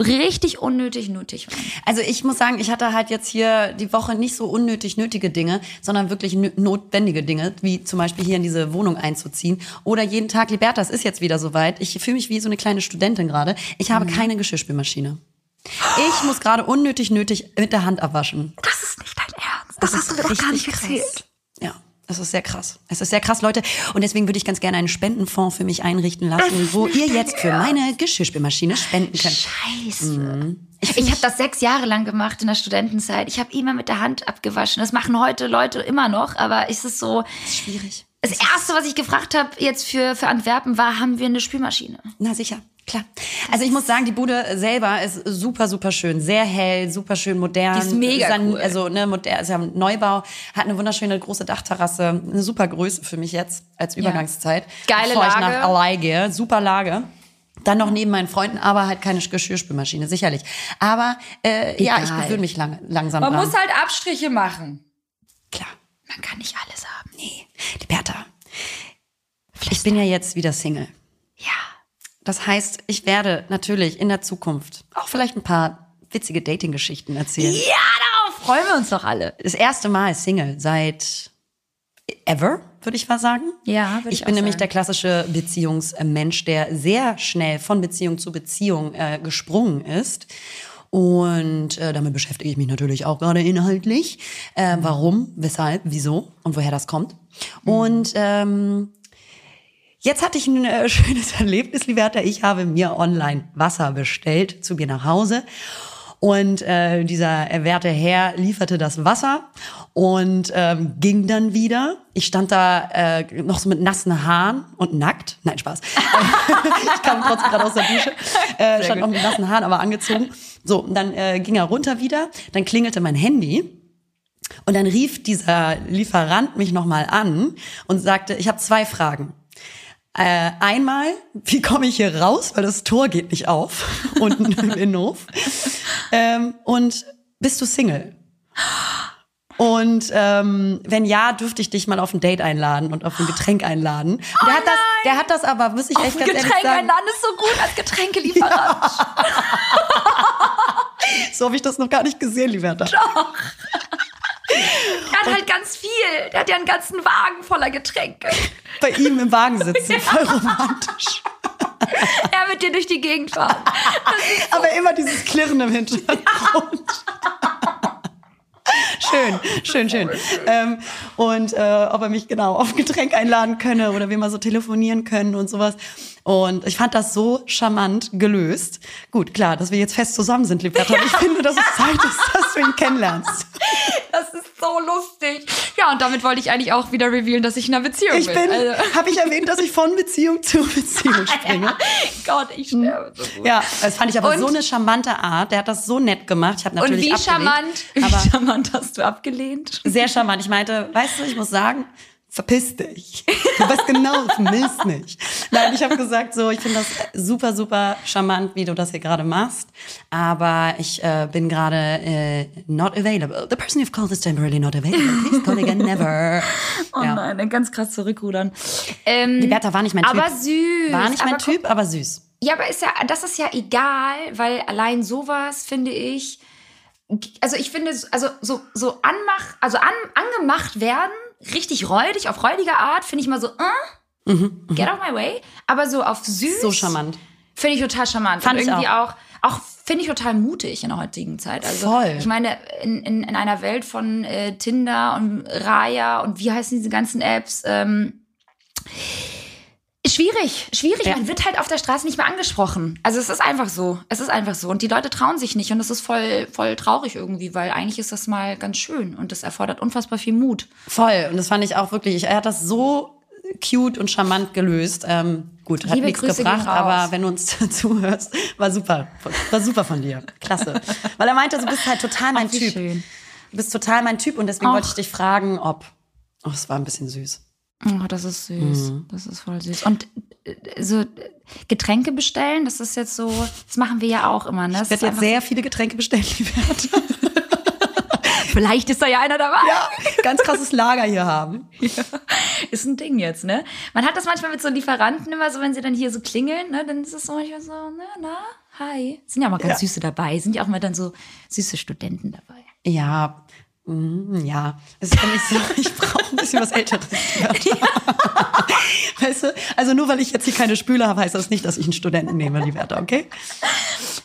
S2: richtig unnötig nötig waren.
S3: Also ich muss sagen, ich hatte halt jetzt hier die Woche nicht so unnötig nötige Dinge, sondern wirklich notwendige Dinge, wie zum Beispiel hier in diese Wohnung einzuziehen oder jeden Tag, Liberta, es ist jetzt wieder soweit. Ich fühle mich wie so eine kleine Studentin gerade. Ich habe keine Geschirrspülmaschine. Ich muss gerade unnötig nötig mit der Hand abwaschen.
S2: Das ist nicht dein Ernst. Das, hast du doch gar nicht erzählt.
S3: Es ist sehr krass. Es ist sehr krass, Leute. Und deswegen würde ich ganz gerne einen Spendenfonds für mich einrichten lassen, wo ihr jetzt für meine Geschirrspülmaschine spenden könnt.
S2: Scheiße. Ich, ich habe das sechs Jahre lang gemacht in der Studentenzeit. Ich habe immer mit der Hand abgewaschen. Das machen heute Leute immer noch, aber es ist so.
S3: Schwierig.
S2: Das erste, was ich gefragt habe jetzt für, für Antwerpen, war, haben wir eine Spülmaschine?
S3: Na sicher, klar. Also ich muss sagen, die Bude selber ist super, super schön. Sehr hell, super schön modern.
S2: Die ist mega
S3: San-
S2: cool.
S3: Also ne, modern, ist ja ein Neubau, hat eine wunderschöne große Dachterrasse. Eine super Größe für mich jetzt als Übergangszeit.
S2: Geile
S3: bevor ich
S2: Lage.
S3: nach LA gehe. Super Lage. Dann noch neben meinen Freunden, aber halt keine Geschirrspülmaschine, sicherlich. Aber äh, ja, ich gewöhne mich lang, langsam
S2: Man
S3: dran.
S2: muss halt Abstriche machen.
S3: Klar.
S2: Man kann nicht alles haben.
S3: Nee, die Bertha. Ich bin ja jetzt wieder Single.
S2: Ja.
S3: Das heißt, ich werde natürlich in der Zukunft auch vielleicht ein paar witzige Dating-Geschichten erzählen.
S2: Ja, darauf freuen wir uns doch alle.
S3: Das erste Mal Single seit ever, würde ich mal sagen.
S2: Ja, würde ich
S3: Ich bin nämlich
S2: sagen.
S3: der klassische Beziehungsmensch, der sehr schnell von Beziehung zu Beziehung äh, gesprungen ist. Und äh, damit beschäftige ich mich natürlich auch gerade inhaltlich. Äh, warum, weshalb, wieso und woher das kommt. Und ähm, Jetzt hatte ich ein äh, <laughs> schönes Erlebnis, Liberta. Ich habe mir online Wasser bestellt zu mir nach Hause. Und äh, dieser werte Herr lieferte das Wasser und ähm, ging dann wieder. Ich stand da äh, noch so mit nassen Haaren und nackt. Nein, Spaß. <laughs> ich kam trotzdem gerade aus der Dusche. Äh, stand noch mit nassen Haaren, aber angezogen. So, und dann äh, ging er runter wieder. Dann klingelte mein Handy. Und dann rief dieser Lieferant mich nochmal an und sagte, ich habe zwei Fragen. Äh, einmal, wie komme ich hier raus, weil das Tor geht nicht auf, <laughs> unten im Innenhof. Ähm, und bist du Single? Und ähm, wenn ja, dürfte ich dich mal auf ein Date einladen und auf ein Getränk einladen. Und der, hat das, der hat das aber, muss ich echt
S2: Auf ein
S3: ganz ehrlich
S2: Getränk
S3: sagen,
S2: einladen ist so gut als Getränkelieferant. <laughs>
S3: so habe ich das noch gar nicht gesehen, Liberta.
S2: Er hat halt ganz viel. Der hat ja einen ganzen Wagen voller Getränke.
S3: Bei ihm im Wagen sitzen, <laughs> voll romantisch. <laughs>
S2: Er wird dir durch die Gegend fahren.
S3: Aber immer dieses Klirren im Hintergrund. <laughs> Schön, schön, schön. Ähm, und äh, ob er mich genau auf Getränk einladen könne oder wir mal so telefonieren können und sowas. Und ich fand das so charmant gelöst. Gut, klar, dass wir jetzt fest zusammen sind, Liberta. Ich finde, dass es Zeit ist, dass du ihn kennenlernst.
S2: Das ist so lustig. Ja, und damit wollte ich eigentlich auch wieder revealen, dass ich in einer Beziehung
S3: Ich bin,
S2: Also, <laughs>
S3: habe ich erwähnt, dass ich von Beziehung zu <laughs> Beziehung springe.
S2: Gott, ich sterbe so gut.
S3: Ja, das fand ich aber
S2: Und-
S3: so eine charmante Art. Der hat das so nett gemacht. Ich habe
S2: Und
S3: natürlich
S2: wie
S3: abgelehnt,
S2: charmant, wie charmant hast du abgelehnt?
S3: sehr charmant. Ich meinte, weißt du, ich muss sagen, verpiss dich. Du weißt genau, du willst nicht. Nein, ich habe gesagt, so, ich finde das super, super charmant, wie du das hier gerade machst. Aber ich äh, bin gerade äh, not available. The person you've called is temporarily not available. Please call again never. <laughs>
S2: Oh
S3: Ja.
S2: nein, ganz krass zurückrudern. Ähm,
S3: Die Bertha war nicht mein Typ.
S2: aber süß.
S3: War nicht mein Typ, aber süß.
S2: Ja, aber ist ja, das ist ja egal, weil allein sowas finde ich, also ich finde, also so, so anmach, also an, angemacht werden, richtig räudig, auf räudige Art, finde ich mal so, äh, get out my way. Aber so auf süß.
S3: Mhm, So charmant.
S2: Finde ich total charmant.
S3: Fand
S2: und
S3: ich
S2: irgendwie auch, auch, finde ich total mutig in der heutigen Zeit. Also
S3: Voll.
S2: ich meine, in, in, in einer Welt von äh, Tinder und Raya und wie heißen diese ganzen Apps, ähm, Schwierig, schwierig.
S3: Ja.
S2: Man wird halt auf der Straße nicht mehr angesprochen. Also es ist einfach so. Es ist einfach so. Und die Leute trauen sich nicht. Und das ist voll, voll traurig irgendwie, weil eigentlich ist das mal ganz schön. Und das erfordert unfassbar viel Mut.
S3: Voll. Und das fand ich auch wirklich, er hat das so cute und charmant gelöst. Ähm, gut, hat
S2: Liebe
S3: nichts
S2: Grüße
S3: gebracht, aber wenn du uns <laughs> zuhörst, war super. War super von dir. Klasse. Weil er meinte, du bist halt total mein
S2: Ach,
S3: Typ.
S2: schön.
S3: Du bist total mein Typ und deswegen
S2: Ach.
S3: wollte ich dich fragen, ob. Oh, es war ein bisschen süß.
S2: Oh, das ist süß. Das ist voll süß. Und äh, so Getränke bestellen, das ist jetzt so, das machen wir ja auch immer. Ne? Das
S3: Ich werde jetzt sehr viele Getränke bestellen, die Bertha. <laughs>
S2: so, vielleicht ist da ja einer dabei.
S3: Ja, ganz krasses Lager hier haben. <laughs>
S2: Ist ein Ding jetzt, ne? Man hat das manchmal mit so Lieferanten immer so, wenn sie dann hier so klingeln, ne? Dann ist es so manchmal so, na, na, hi. Sind ja auch mal ganz
S3: Ja.
S2: süße dabei. Sind ja auch mal dann so süße Studenten dabei.
S3: Ja, ja. Es ist mich so, <laughs> ich brauche ein bisschen was Älteres. <laughs> weißt du, also nur weil ich jetzt hier keine Spüle habe, heißt das nicht, dass ich einen Studenten nehme, die Werte, okay?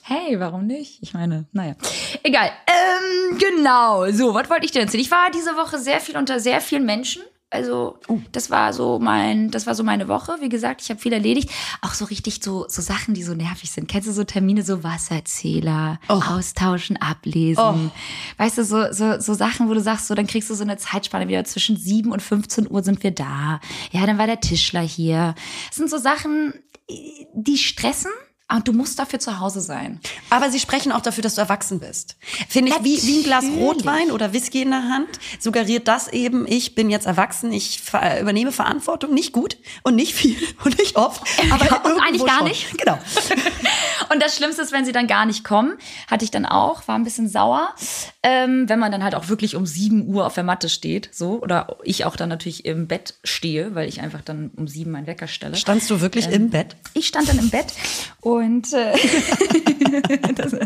S2: Hey, warum nicht? Ich meine, naja. Egal. Ähm, genau. So, was wollte ich denn erzählen? Ich war diese Woche sehr viel unter sehr vielen Menschen. Also, das war so mein, das war so meine Woche. Wie gesagt, ich habe viel erledigt. Auch so richtig so, so Sachen, die so nervig sind. Kennst du so Termine, so Wasserzähler, austauschen, ablesen? Weißt du, so, so, so Sachen, wo du sagst, so, dann kriegst du so eine Zeitspanne wieder zwischen 7 und 15 Uhr sind wir da. Ja, dann war der Tischler hier. Das sind so Sachen, die stressen. Und du musst dafür zu Hause sein.
S3: Aber sie sprechen auch dafür, dass du erwachsen bist. Finde ich, wie, wie ein Glas. Rotwein oder Whisky in der Hand, suggeriert das eben, ich bin jetzt erwachsen, ich ver übernehme Verantwortung, nicht gut und nicht viel <laughs> und nicht oft, <laughs> aber
S2: Ja, und eigentlich gar
S3: schon.
S2: nicht.
S3: Genau. <laughs>
S2: Und das Schlimmste ist, wenn sie dann gar nicht kommen. Hatte ich dann auch, war ein bisschen sauer. Ähm, wenn man dann halt auch wirklich um 7 Uhr auf der Matte steht, so. Oder ich auch dann natürlich im Bett stehe, weil ich einfach dann um 7 meinen Wecker stelle.
S3: Standst du wirklich im Bett?
S2: Ich stand dann im Bett und äh, <laughs> das, <laughs> das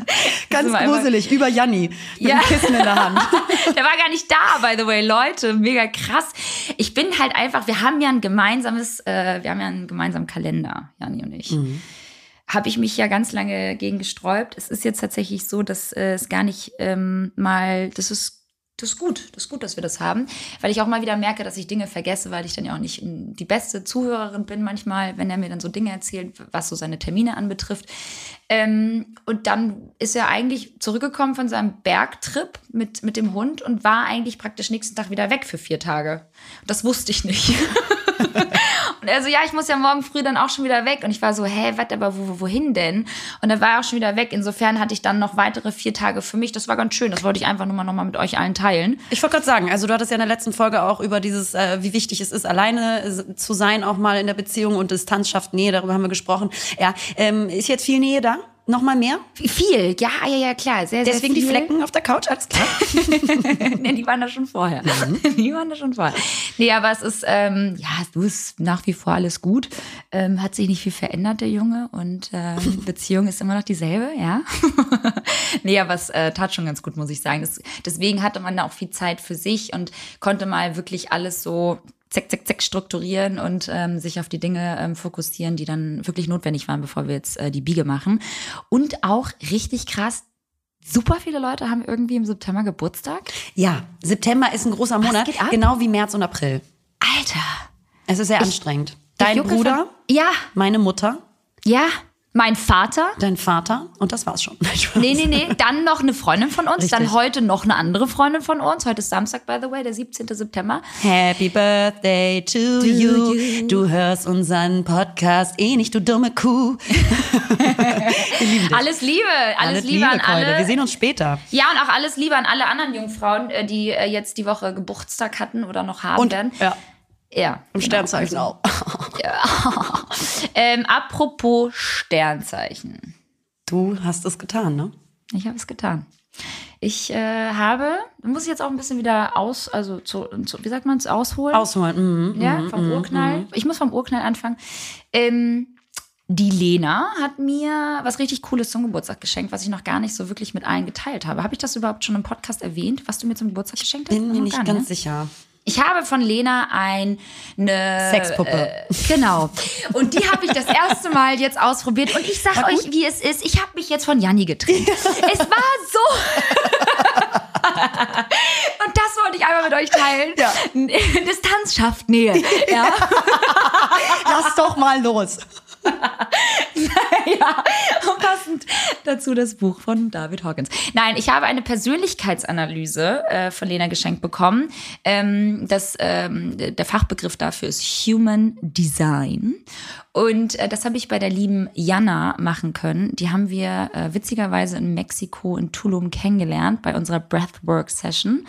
S3: Ganz gruselig, über Janni, mit
S2: Ja.
S3: dem Kissen in der Hand. <laughs>
S2: Der war gar nicht da, by the way, Leute. Mega krass. Ich bin halt einfach, wir haben ja ein gemeinsames, äh, wir haben ja einen gemeinsamen Kalender, Jani und ich. Habe ich mich ja ganz lange gegen gesträubt. Es ist jetzt tatsächlich so, dass äh, es gar nicht ähm, mal, das ist das ist gut, das ist gut, dass wir das haben, weil ich auch mal wieder merke, dass ich Dinge vergesse, weil ich dann ja auch nicht in- die beste Zuhörerin bin manchmal, wenn er mir dann so Dinge erzählt, was so seine Termine anbetrifft. Ähm, und dann ist er eigentlich zurückgekommen von seinem Bergtrip mit, mit dem Hund und war eigentlich praktisch nächsten Tag wieder weg für vier Tage. Das wusste ich nicht. <laughs> und er so, ja, ich muss ja morgen früh dann auch schon wieder weg. Und ich war so, hä, was, aber wo, wohin denn? Und er war auch schon wieder weg. Insofern hatte ich dann noch weitere vier Tage für mich. Das war ganz schön. Das wollte ich einfach nur mal noch mal mit euch allen teilen.
S3: Ich wollte gerade sagen, also du hattest ja in der letzten Folge auch über dieses, äh, wie wichtig es ist, alleine äh, zu sein, auch mal in der Beziehung und Distanz schafft Nähe, darüber haben wir gesprochen. Ja, ähm, ist jetzt viel Nähe da? Noch mal mehr?
S2: Viel, ja, ja, ja, klar. Sehr,
S3: Deswegen die
S2: sehr viel.
S3: Flecken auf der Couch, alles klar. <laughs>
S2: nee, die waren da schon vorher. <laughs> Die waren da schon vorher. Nee, aber es ist, ähm, ja, du ist nach wie vor alles gut. Ähm, hat sich nicht viel verändert, der Junge. Und ähm, <laughs> Beziehung ist immer noch dieselbe, ja. nee, aber es äh, tat schon ganz gut, muss ich sagen. Das, deswegen hatte man da auch viel Zeit für sich und konnte mal wirklich alles so zack, zack, zack strukturieren und ähm, sich auf die Dinge ähm, fokussieren, die dann wirklich notwendig waren, bevor wir jetzt äh, die Biege machen. Und auch richtig krass, super viele Leute haben irgendwie im September Geburtstag.
S3: Ja, September ist ein großer Monat,
S2: geht ab?
S3: genau wie März und April.
S2: Alter.
S3: Es ist sehr anstrengend. Dein Bruder,
S2: von- Ja,
S3: meine Mutter,
S2: ja. Mein Vater.
S3: dein Vater und das war's schon. <laughs>
S2: Nee, nee, nee. Dann noch eine Freundin von uns. Dann
S3: Richtig.
S2: heute noch eine andere Freundin von uns. Heute ist Samstag, by the way, der 17. September.
S3: Happy Birthday to, you. Du hörst unseren Podcast eh nicht, du dumme Kuh. <laughs> Dich.
S2: Alles Liebe, alles, Liebe, an
S3: Keule.
S2: alle.
S3: Wir sehen uns später.
S2: Ja, und auch alles Liebe an alle anderen Jungfrauen, äh, die äh, jetzt die Woche Geburtstag hatten oder noch haben
S3: Und
S2: werden.
S3: ja,
S2: Ja.
S3: Im Sternzeichen
S2: also-
S3: auch. <laughs>
S2: Ja. Ähm, apropos Sternzeichen.
S3: Du hast es getan, ne?
S2: Ich habe es getan. Ich äh, habe, muss ich jetzt auch ein bisschen wieder aus, also zu, zu wie sagt man es, ausholen?
S3: Ausholen. Mhm.
S2: ja, vom Urknall. Ich muss vom Urknall anfangen. Ähm, die Lena hat mir was richtig Cooles zum Geburtstag geschenkt, was ich noch gar nicht so wirklich mit allen geteilt habe. Habe ich das überhaupt schon im Podcast erwähnt, was du mir zum Geburtstag geschenkt hast?
S3: Bin mir nicht ganz
S2: ne?
S3: sicher.
S2: Ich habe von Lena eine
S3: Sexpuppe.
S2: Äh, genau. Und die habe ich das <laughs> erste Mal jetzt ausprobiert. Und ich sage euch, wie es ist. Ich habe mich jetzt von Janni getrennt. <laughs> es war so. <laughs> Und das wollte ich einmal mit euch teilen.
S3: Ja.
S2: Distanz schafft Nähe. Ja.
S3: Lass doch mal los. <laughs>
S2: ja, passend dazu das Buch von David Hawkins. Nein, ich habe eine Persönlichkeitsanalyse äh, von Lena geschenkt bekommen. Ähm, das, ähm, der Fachbegriff dafür ist Human Design. Und äh, das habe ich bei der lieben Jana machen können. Die haben wir äh, witzigerweise in Mexiko in Tulum kennengelernt bei unserer Breathwork-Session.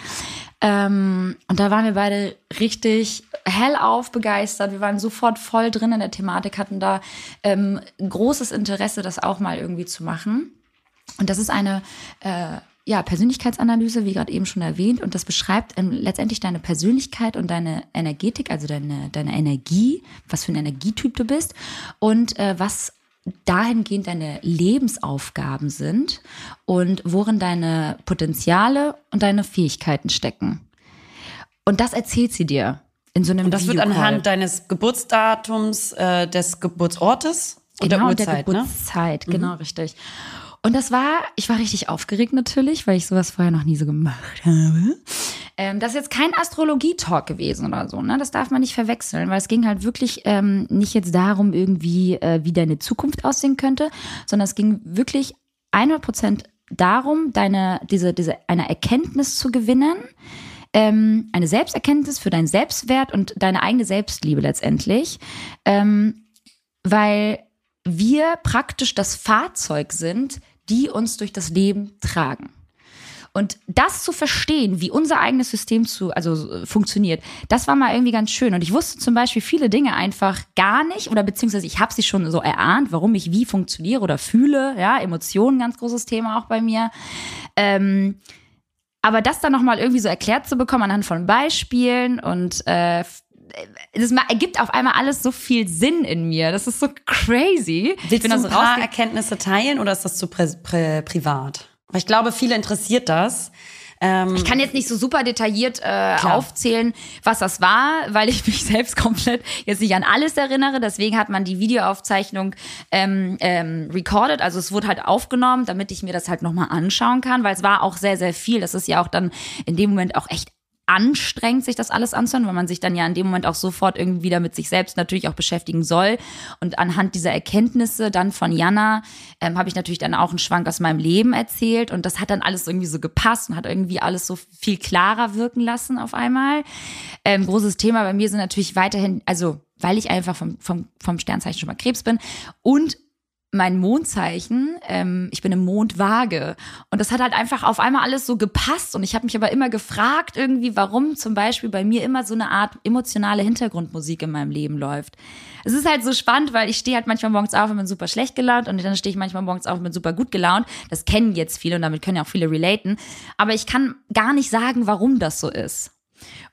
S2: Ähm, und da waren wir beide richtig hellauf begeistert. Wir waren sofort voll drin in der Thematik, hatten da ähm, großes Interesse, das auch mal irgendwie zu machen. Und das ist eine äh, ja, Persönlichkeitsanalyse, wie gerade eben schon erwähnt. Und das beschreibt ähm, letztendlich deine Persönlichkeit und deine Energetik, also deine, deine Energie, was für ein Energietyp du bist und äh, was dahingehend deine Lebensaufgaben sind und worin deine Potenziale und deine Fähigkeiten stecken. Und das erzählt sie dir in so einem
S3: Und das wird anhand deines Geburtsdatums, äh, des Geburtsortes und
S2: genau,
S3: der
S2: der
S3: Uhrzeit, ne?
S2: Geburtszeit, genau, richtig. Und das war, ich war richtig aufgeregt natürlich, weil ich sowas vorher noch nie so gemacht habe. Ähm, das ist jetzt kein Astrologie-Talk gewesen oder so, ne? Das darf man nicht verwechseln, weil es ging halt wirklich ähm, nicht jetzt darum, irgendwie, äh, wie deine Zukunft aussehen könnte, sondern es ging wirklich 100 Prozent darum, deine, diese, diese, eine Erkenntnis zu gewinnen, ähm, eine Selbsterkenntnis für deinen Selbstwert und deine eigene Selbstliebe letztendlich. Ähm, weil wir praktisch das Fahrzeug sind, die uns durch das Leben tragen. Und das zu verstehen, wie unser eigenes System zu, also äh, funktioniert, das war mal irgendwie ganz schön. Und ich wusste zum Beispiel viele Dinge einfach gar nicht oder beziehungsweise ich habe sie schon so erahnt, warum ich wie funktioniere oder fühle. Ja, Emotionen, ganz großes Thema auch bei mir. Ähm, aber das dann nochmal irgendwie so erklärt zu bekommen anhand von Beispielen und äh, das ma- ergibt auf einmal alles so viel Sinn in mir. Das ist so crazy. ich
S3: Willst
S2: bin
S3: du ein paar Erkenntnisse teilen oder ist das zu prä prä privat? Weil ich glaube, viele interessiert das. Ähm,
S2: Ich kann jetzt nicht so super detailliert äh, aufzählen, was das war, weil ich mich <laughs> selbst komplett jetzt nicht an alles erinnere. Deswegen hat man die Videoaufzeichnung ähm, ähm, recorded, also es wurde halt aufgenommen, damit ich mir das halt nochmal anschauen kann, weil es war auch sehr, sehr viel. Das ist ja auch dann in dem Moment auch echt anstrengend, sich das alles anzuhören, weil man sich dann ja in dem Moment auch sofort irgendwie wieder mit sich selbst natürlich auch beschäftigen soll. Und anhand dieser Erkenntnisse dann von Jana ähm, habe ich natürlich dann auch einen Schwank aus meinem Leben erzählt und das hat dann alles irgendwie so gepasst und hat irgendwie alles so viel klarer wirken lassen auf einmal. Ähm, großes Thema bei mir sind natürlich weiterhin, also weil ich einfach vom, vom, vom Sternzeichen schon mal Krebs bin und mein Mondzeichen, ähm, ich bin im Mondwaage. Und das hat halt einfach auf einmal alles so gepasst. Und ich habe mich aber immer gefragt, irgendwie, warum zum Beispiel bei mir immer so eine Art emotionale Hintergrundmusik in meinem Leben läuft. Es ist halt so spannend, weil ich stehe halt manchmal morgens auf und bin super schlecht gelaunt und dann stehe ich manchmal morgens auf und bin super gut gelaunt. Das kennen jetzt viele und damit können ja auch viele relaten. Aber ich kann gar nicht sagen, warum das so ist.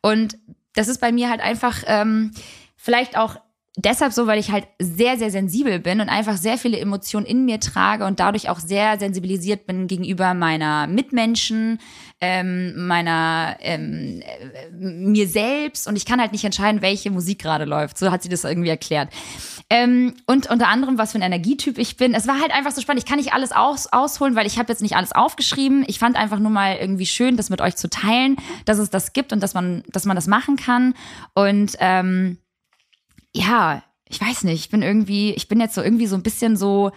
S2: Und das ist bei mir halt einfach ähm, vielleicht auch deshalb so, weil ich halt sehr, sehr sensibel bin und einfach sehr viele Emotionen in mir trage und dadurch auch sehr sensibilisiert bin gegenüber meiner Mitmenschen, ähm, meiner ähm, äh, mir selbst und ich kann halt nicht entscheiden, welche Musik gerade läuft. So hat sie das irgendwie erklärt. Ähm, und unter anderem, was für ein Energietyp ich bin. Es war halt einfach so spannend. Ich kann nicht alles aus, ausholen, weil ich habe jetzt nicht alles aufgeschrieben. Ich fand einfach nur mal irgendwie schön, das mit euch zu teilen, dass es das gibt und dass man, dass man das machen kann. Und ähm, ja, ich weiß nicht, ich bin irgendwie, ich bin jetzt so irgendwie so ein bisschen so,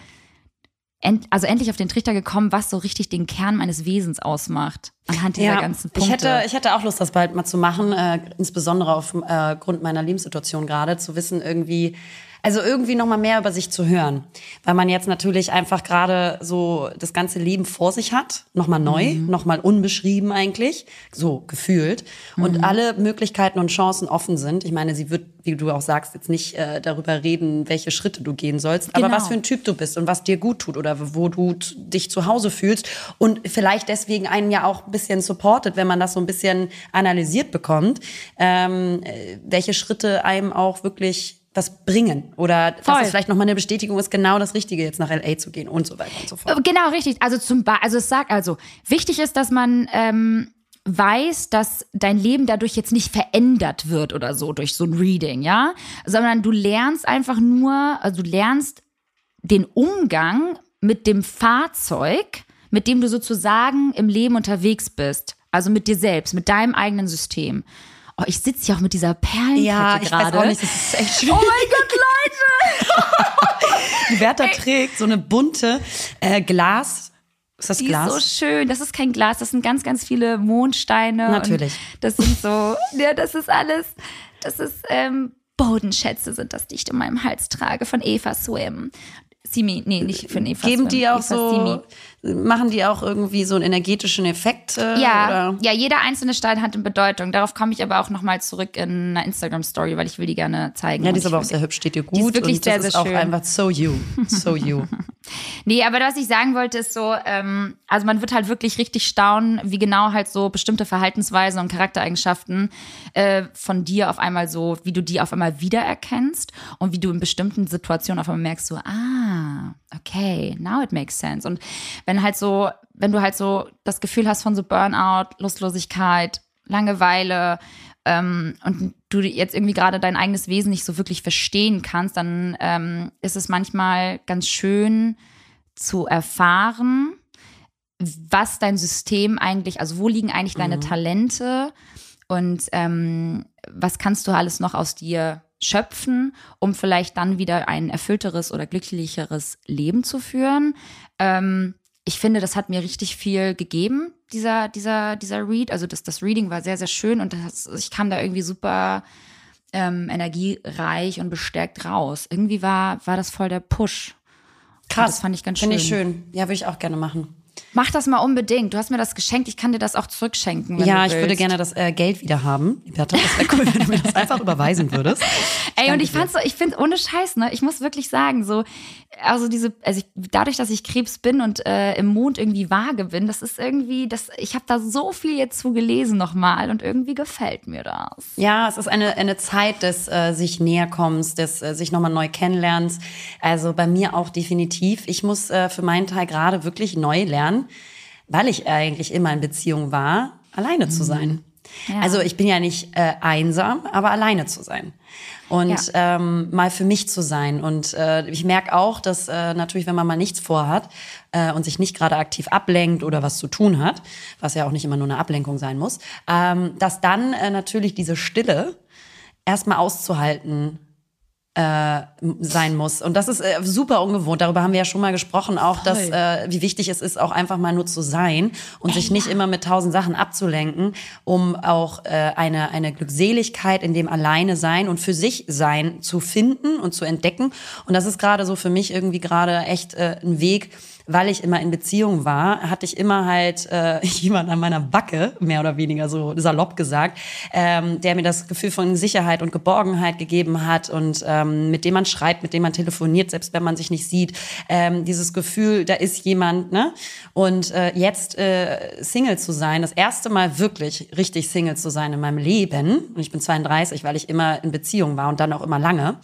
S2: end, also endlich auf den Trichter gekommen, was so richtig den Kern meines Wesens ausmacht, anhand dieser ganzen Punkte.
S3: Ich hätte, ich hätte auch Lust, das bald mal zu machen, äh, insbesondere aufgrund äh, meiner Lebenssituation gerade, zu wissen irgendwie, Also irgendwie noch mal mehr über sich zu hören, weil man jetzt natürlich einfach gerade so das ganze Leben vor sich hat, noch mal neu, mhm. noch mal unbeschrieben eigentlich, so gefühlt und mhm. alle Möglichkeiten und Chancen offen sind. Ich meine, sie wird, wie du auch sagst, jetzt nicht äh, darüber reden, welche Schritte du gehen sollst, genau. aber was für ein Typ du bist und was dir gut tut oder wo du dich zu Hause fühlst und vielleicht deswegen einen ja auch ein bisschen supportet, wenn man das so ein bisschen analysiert bekommt, ähm, äh, welche Schritte einem auch wirklich was bringen oder Voll. dass es vielleicht nochmal eine Bestätigung ist, genau das Richtige jetzt nach LA zu gehen und so weiter und so fort.
S2: Genau, richtig. Also zum ba also es sagt also, wichtig ist, dass man ähm, weiß, dass dein Leben dadurch jetzt nicht verändert wird oder so durch so ein Reading, ja, sondern du lernst einfach nur, also du lernst den Umgang mit dem Fahrzeug, mit dem du sozusagen im Leben unterwegs bist, also mit dir selbst, mit deinem eigenen System. Oh, ich sitze hier auch mit dieser Perlenkette
S3: ja,
S2: ich gerade.
S3: Weiß auch nicht, das ist echt schön.
S2: Oh mein Gott,
S3: Leute! <laughs> Die Bertha trägt so eine bunte äh, Glas. Ist das
S2: Die
S3: Glas?
S2: Ist so schön. Das ist kein Glas, das sind ganz, ganz viele Mondsteine.
S3: Natürlich.
S2: Das sind so, ja, das ist alles, das ist, ähm, Bodenschätze sind das, die ich in meinem Hals trage von Eva Swim. Simi, nee, nicht für Eva
S3: Geben
S2: Swim.
S3: die auch
S2: Eva
S3: so
S2: Simi
S3: machen die auch irgendwie so einen energetischen Effekt? Äh,
S2: ja,
S3: oder?
S2: ja, jeder einzelne Stein hat eine Bedeutung. Darauf komme ich aber auch nochmal zurück in einer Instagram-Story, weil ich will die gerne zeigen.
S3: Ja, die ist aber auch sehr hübsch, steht dir gut.
S2: Die ist wirklich
S3: und
S2: sehr,
S3: das
S2: sehr
S3: ist
S2: schön.
S3: auch einfach so you, so you. <laughs>
S2: nee, aber was ich sagen wollte, ist so, ähm, also man wird halt wirklich richtig staunen, wie genau halt so bestimmte Verhaltensweisen und Charaktereigenschaften äh, von dir auf einmal so, wie du die auf einmal wiedererkennst und wie du in bestimmten Situationen auf einmal merkst, so, ah, okay, now it makes sense. Und wenn halt so, wenn du halt so das Gefühl hast von so Burnout, Lustlosigkeit, Langeweile ähm, und du jetzt irgendwie gerade dein eigenes Wesen nicht so wirklich verstehen kannst, dann ähm, ist es manchmal ganz schön zu erfahren, was dein System eigentlich, also wo liegen eigentlich deine mhm. Talente und ähm, was kannst du alles noch aus dir schöpfen, um vielleicht dann wieder ein erfüllteres oder glücklicheres Leben zu führen. Ähm, ich finde, das hat mir richtig viel gegeben, dieser, dieser, dieser Read. Also das, das Reading war sehr, sehr schön und das, ich kam da irgendwie super ähm, energiereich und bestärkt raus. Irgendwie war, war das voll der Push.
S3: Krass. Und
S2: das fand ich ganz schön.
S3: Finde ich schön. Ja, würde ich auch gerne machen.
S2: Mach das mal unbedingt. Du hast mir das geschenkt. Ich kann dir das auch zurückschenken.
S3: ja, ich würde gerne das äh, Geld wieder haben. Bertha, das wäre cool, wenn du mir das einfach <laughs> überweisen würdest.
S2: Ey, und ich fand's so, ich finde ohne Scheiß, ne? Ich muss wirklich sagen, so, also diese, also ich, dadurch, dass ich Krebs bin und äh, im Mond irgendwie vage bin, das ist irgendwie, das, ich habe da so viel jetzt zu gelesen nochmal und irgendwie gefällt mir das.
S3: Ja, es ist eine, eine Zeit des äh, sich näherkommens, des äh, sich nochmal neu kennenlernens. Also bei mir auch definitiv. Ich muss äh, für meinen Teil gerade wirklich neu lernen, weil ich eigentlich immer in Beziehung war, alleine mhm. zu sein. Ja. Also ich bin ja nicht äh, einsam, aber alleine zu sein und ja. ähm, mal für mich zu sein. Und äh, ich merke auch, dass äh, natürlich, wenn man mal nichts vorhat äh, und sich nicht gerade aktiv ablenkt oder was zu tun hat, was ja auch nicht immer nur eine Ablenkung sein muss, ähm, dass dann äh, natürlich diese Stille erstmal auszuhalten äh, sein muss. Und das ist äh, super ungewohnt. Darüber haben wir ja schon mal gesprochen, auch, dass äh, wie wichtig es ist, auch einfach mal nur zu sein und sich nicht immer mit tausend Sachen abzulenken, um auch äh, eine, eine Glückseligkeit in dem Alleine sein und für sich sein zu finden und zu entdecken. Und das ist gerade so für mich irgendwie gerade echt äh, ein Weg, weil ich immer in Beziehung war, hatte ich immer halt äh, <laughs> jemand an meiner Backe, mehr oder weniger so salopp gesagt, ähm, der mir das Gefühl von Sicherheit und Geborgenheit gegeben hat und ähm, mit dem man schreibt, mit dem man telefoniert, selbst wenn man sich nicht sieht. Ähm, dieses Gefühl, da ist jemand, ne? Und äh, jetzt äh, Single zu sein, das erste Mal wirklich richtig Single zu sein in meinem Leben, und ich bin 32, weil ich immer in Beziehung war und dann auch immer lange,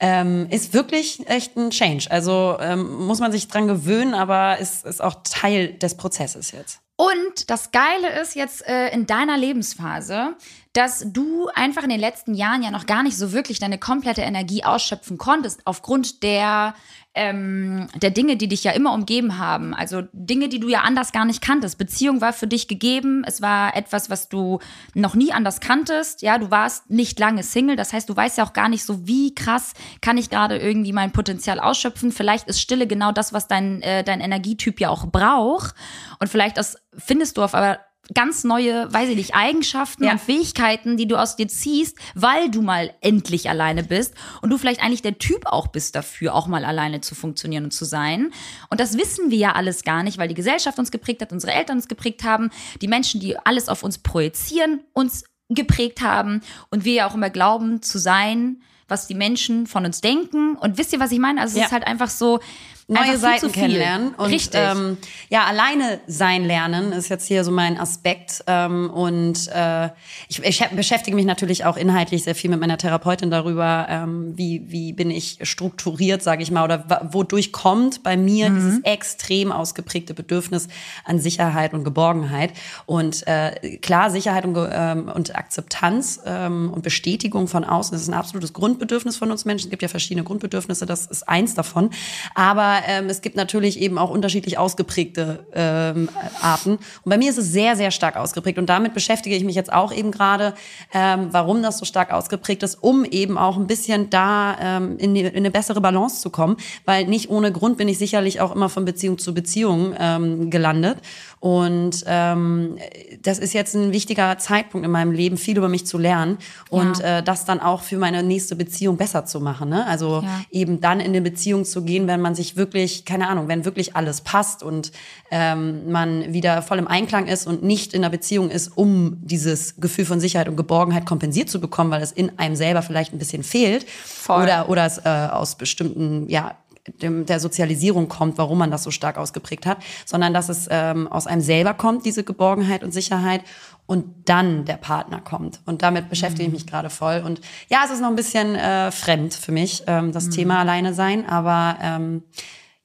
S3: ähm, ist wirklich echt ein Change. Also ähm, muss man sich dran gewöhnen, aber ist, ist auch Teil des Prozesses jetzt.
S2: Und das Geile ist jetzt äh, in deiner Lebensphase, dass du einfach in den letzten Jahren ja noch gar nicht so wirklich deine komplette Energie ausschöpfen konntest, aufgrund der ähm, der Dinge, die dich ja immer umgeben haben. Also Dinge, die du ja anders gar nicht kanntest. Beziehung war für dich gegeben. Es war etwas, was du noch nie anders kanntest. Ja, du warst nicht lange Single. Das heißt, du weißt ja auch gar nicht so, wie krass kann ich gerade irgendwie mein Potenzial ausschöpfen. Vielleicht ist Stille genau das, was dein, äh, dein Energietyp ja auch braucht. Und vielleicht das findest du auf, aber ganz neue, weiß ich nicht, Eigenschaften
S3: Ja.
S2: und Fähigkeiten, die du aus dir ziehst, weil du mal endlich alleine bist und du vielleicht eigentlich der Typ auch bist dafür, auch mal alleine zu funktionieren und zu sein. Und das wissen wir ja alles gar nicht, weil die Gesellschaft uns geprägt hat, unsere Eltern uns geprägt haben, die Menschen, die alles auf uns projizieren, uns geprägt haben und wir ja auch immer glauben zu sein, was die Menschen von uns denken. Und wisst ihr, was ich meine? Also es
S3: Ja.
S2: ist halt einfach so
S3: neue Seiten kennenlernen und
S2: Richtig.
S3: Ähm, ja alleine sein lernen ist jetzt hier so mein Aspekt ähm, und äh, ich, ich beschäftige mich natürlich auch inhaltlich sehr viel mit meiner Therapeutin darüber, ähm, wie wie bin ich strukturiert, sage ich mal, oder wodurch kommt bei mir
S2: Mhm.
S3: dieses extrem ausgeprägte Bedürfnis an Sicherheit und Geborgenheit und äh, klar Sicherheit und, ähm, und Akzeptanz ähm, und Bestätigung von außen das ist ein absolutes Grundbedürfnis von uns Menschen. Es gibt ja verschiedene Grundbedürfnisse, das ist eins davon. Aber ähm, es gibt natürlich eben auch unterschiedlich ausgeprägte ähm, Arten. Und bei mir ist es sehr, sehr stark ausgeprägt. Und damit beschäftige ich mich jetzt auch eben gerade, ähm, warum das so stark ausgeprägt ist, um eben auch ein bisschen da ähm, in, die, in eine bessere Balance zu kommen. Weil nicht ohne Grund bin ich sicherlich auch immer von Beziehung zu Beziehung ähm, gelandet. Und ähm, das ist jetzt ein wichtiger Zeitpunkt in meinem Leben, viel über mich zu lernen und
S2: Ja.
S3: äh, das dann auch für meine nächste Beziehung besser zu machen. Ne? Also
S2: Ja.
S3: eben dann in eine Beziehung zu gehen, wenn man sich wirklich, keine Ahnung, wenn wirklich alles passt und ähm, man wieder voll im Einklang ist und nicht in einer Beziehung ist, um dieses Gefühl von Sicherheit und Geborgenheit kompensiert zu bekommen, weil es in einem selber vielleicht ein bisschen fehlt
S2: Voll.
S3: oder oder es äh, aus bestimmten ja dem, der Sozialisierung kommt, warum man das so stark ausgeprägt hat, sondern dass es ähm, aus einem selber kommt, diese Geborgenheit und Sicherheit und dann der Partner kommt. Und damit beschäftige ich mich gerade voll. Und ja, es ist noch ein bisschen äh, fremd für mich, ähm, das Thema alleine sein, aber ähm,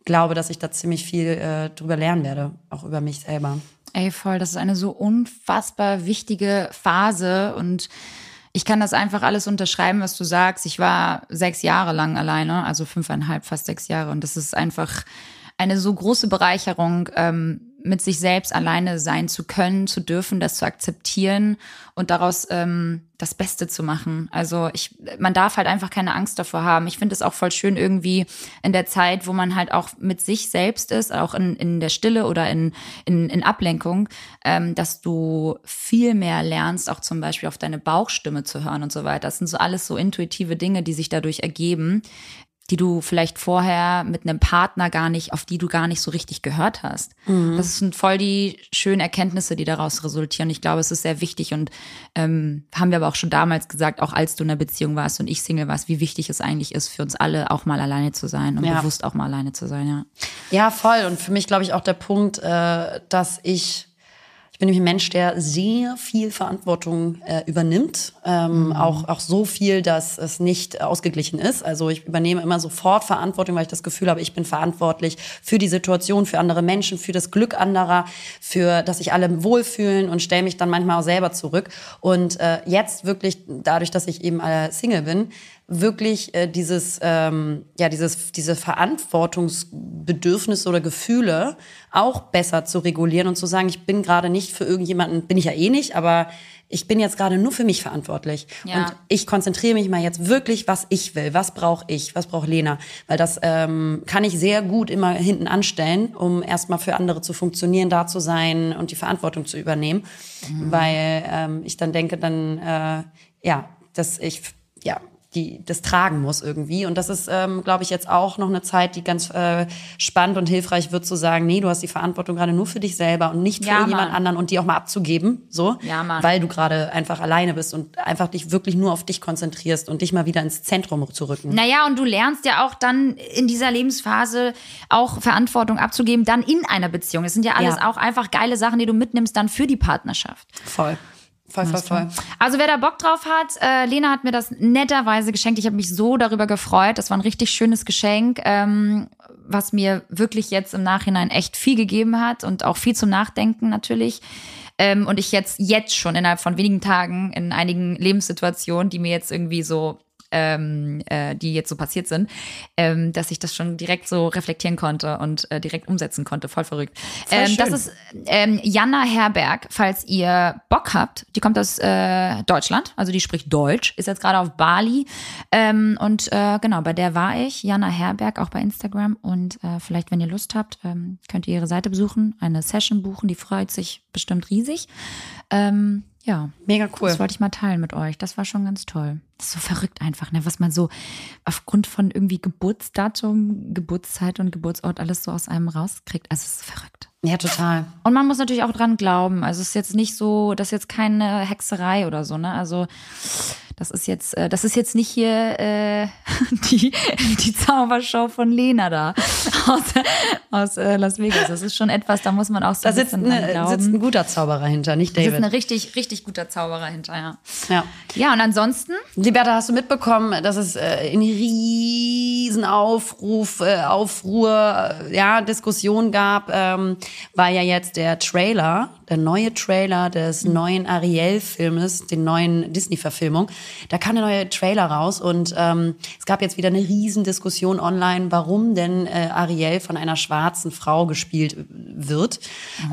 S3: glaube, dass ich da ziemlich viel äh, drüber lernen werde, auch über mich selber.
S2: Ey, voll, das ist eine so unfassbar wichtige Phase und ich kann das einfach alles unterschreiben, was du sagst. Ich war sechs Jahre lang alleine, also fünfeinhalb, fast sechs Jahre. Und das ist einfach eine so große Bereicherung, ähm, mit sich selbst alleine sein zu können, zu dürfen, das zu akzeptieren und daraus ähm, das Beste zu machen. Also ich, man darf halt einfach keine Angst davor haben. Ich finde es auch voll schön irgendwie in der Zeit, wo man halt auch mit sich selbst ist, auch in, in der Stille oder in, in, in Ablenkung, ähm, dass du viel mehr lernst, auch zum Beispiel auf deine Bauchstimme zu hören und so weiter. Das sind so alles so intuitive Dinge, die sich dadurch ergeben, die du vielleicht vorher mit einem Partner gar nicht, auf die du gar nicht so richtig gehört hast. Das sind voll die schönen Erkenntnisse, die daraus resultieren. Ich glaube, es ist sehr wichtig und ähm, haben wir aber auch schon damals gesagt, auch als du in einer Beziehung warst und ich Single warst, wie wichtig es eigentlich ist für uns alle, auch mal alleine zu sein und
S3: Ja.
S2: bewusst auch mal alleine zu sein, ja.
S3: Ja, voll. Und für mich, glaube ich, auch der Punkt, äh, dass ich, ich bin nämlich ein Mensch, der sehr viel Verantwortung äh, übernimmt. Ähm, auch, auch so viel, dass es nicht ausgeglichen ist. Also ich übernehme immer sofort Verantwortung, weil ich das Gefühl habe, ich bin verantwortlich für die Situation, für andere Menschen, für das Glück anderer, für, dass sich alle wohlfühlen und stelle mich dann manchmal auch selber zurück. Und äh, jetzt wirklich, dadurch, dass ich eben äh, Single bin, wirklich äh, dieses, ähm, ja, dieses, diese Verantwortungsbedürfnisse oder Gefühle auch besser zu regulieren und zu sagen, ich bin gerade nicht für irgendjemanden, bin ich ja eh nicht, aber ich bin jetzt gerade nur für mich verantwortlich.
S2: Ja.
S3: Und ich konzentriere mich mal jetzt wirklich, was ich will, was brauche ich, was braucht Lena. Weil das ähm, kann ich sehr gut immer hinten anstellen, um erstmal für andere zu funktionieren, da zu sein und die Verantwortung zu übernehmen. Weil ähm, ich dann denke, dann, äh, ja, dass ich, ja, die das tragen muss irgendwie. Und das ist, ähm, glaube ich, jetzt auch noch eine Zeit, die ganz äh, spannend und hilfreich wird, zu sagen, nee, du hast die Verantwortung gerade nur für dich selber und nicht für
S2: Ja,
S3: jemand anderen und die auch mal abzugeben, so,
S2: Ja, Mann.
S3: weil du gerade einfach alleine bist und einfach dich wirklich nur auf dich konzentrierst und dich mal wieder ins Zentrum zu rücken.
S2: Naja, und du lernst ja auch dann in dieser Lebensphase auch Verantwortung abzugeben, dann in einer Beziehung. Es sind ja alles
S3: Ja.
S2: auch einfach geile Sachen, die du mitnimmst dann für die Partnerschaft.
S3: Voll. Voll, voll, voll.
S2: Also wer da Bock drauf hat, äh, Lena hat mir das netterweise geschenkt. Ich habe mich so darüber gefreut. Das war ein richtig schönes Geschenk, ähm, was mir wirklich jetzt im Nachhinein echt viel gegeben hat und auch viel zum Nachdenken natürlich. Ähm, und ich jetzt jetzt schon innerhalb von wenigen Tagen in einigen Lebenssituationen, die mir jetzt irgendwie so ähm, äh, die jetzt so passiert sind, ähm, dass ich das schon direkt so reflektieren konnte und äh, direkt umsetzen konnte. Voll verrückt.
S3: Voll
S2: ähm, das ist ähm, Jana Herberg, falls ihr Bock habt. Die kommt aus äh, Deutschland, also die spricht Deutsch, ist jetzt gerade auf Bali. Ähm, und äh, genau, bei der war ich, Jana Herberg, auch bei Instagram. Und äh, vielleicht, wenn ihr Lust habt, ähm, könnt ihr ihre Seite besuchen, eine Session buchen, die freut sich bestimmt riesig. Ähm, ja,
S3: Mega cool.
S2: das wollte ich mal teilen mit euch. Das war schon ganz toll. Das ist so verrückt einfach, ne? was man so aufgrund von irgendwie Geburtsdatum, Geburtszeit und Geburtsort alles so aus einem rauskriegt. Also es ist verrückt.
S3: Ja, total.
S2: Und man muss natürlich auch dran glauben. Also es ist jetzt nicht so, das ist jetzt keine Hexerei oder so, ne? Also das ist jetzt, äh, das ist jetzt nicht hier äh, <laughs> die, die Zaubershow von Lena da aus, aus äh, Las Vegas. Das ist schon etwas, da muss man auch so
S3: Da
S2: ein
S3: sitzt, eine,
S2: glauben.
S3: sitzt ein guter Zauberer hinter, nicht
S2: da sitzt
S3: David.
S2: ein richtig, richtig guter Zauberer hinter, ja.
S3: Ja.
S2: Ja, und ansonsten,
S3: Liberta, hast du mitbekommen, dass es äh, einen riesen Aufruf, äh, Aufruhr, äh, ja, Diskussion gab, ähm, weil ja jetzt der Trailer, der neue Trailer des neuen Ariel-Filmes, den neuen Disney-Verfilmung, da kam der neue Trailer raus und ähm, es gab jetzt wieder eine riesen Diskussion online, warum denn äh, Ariel von einer schwarzen Frau gespielt wird.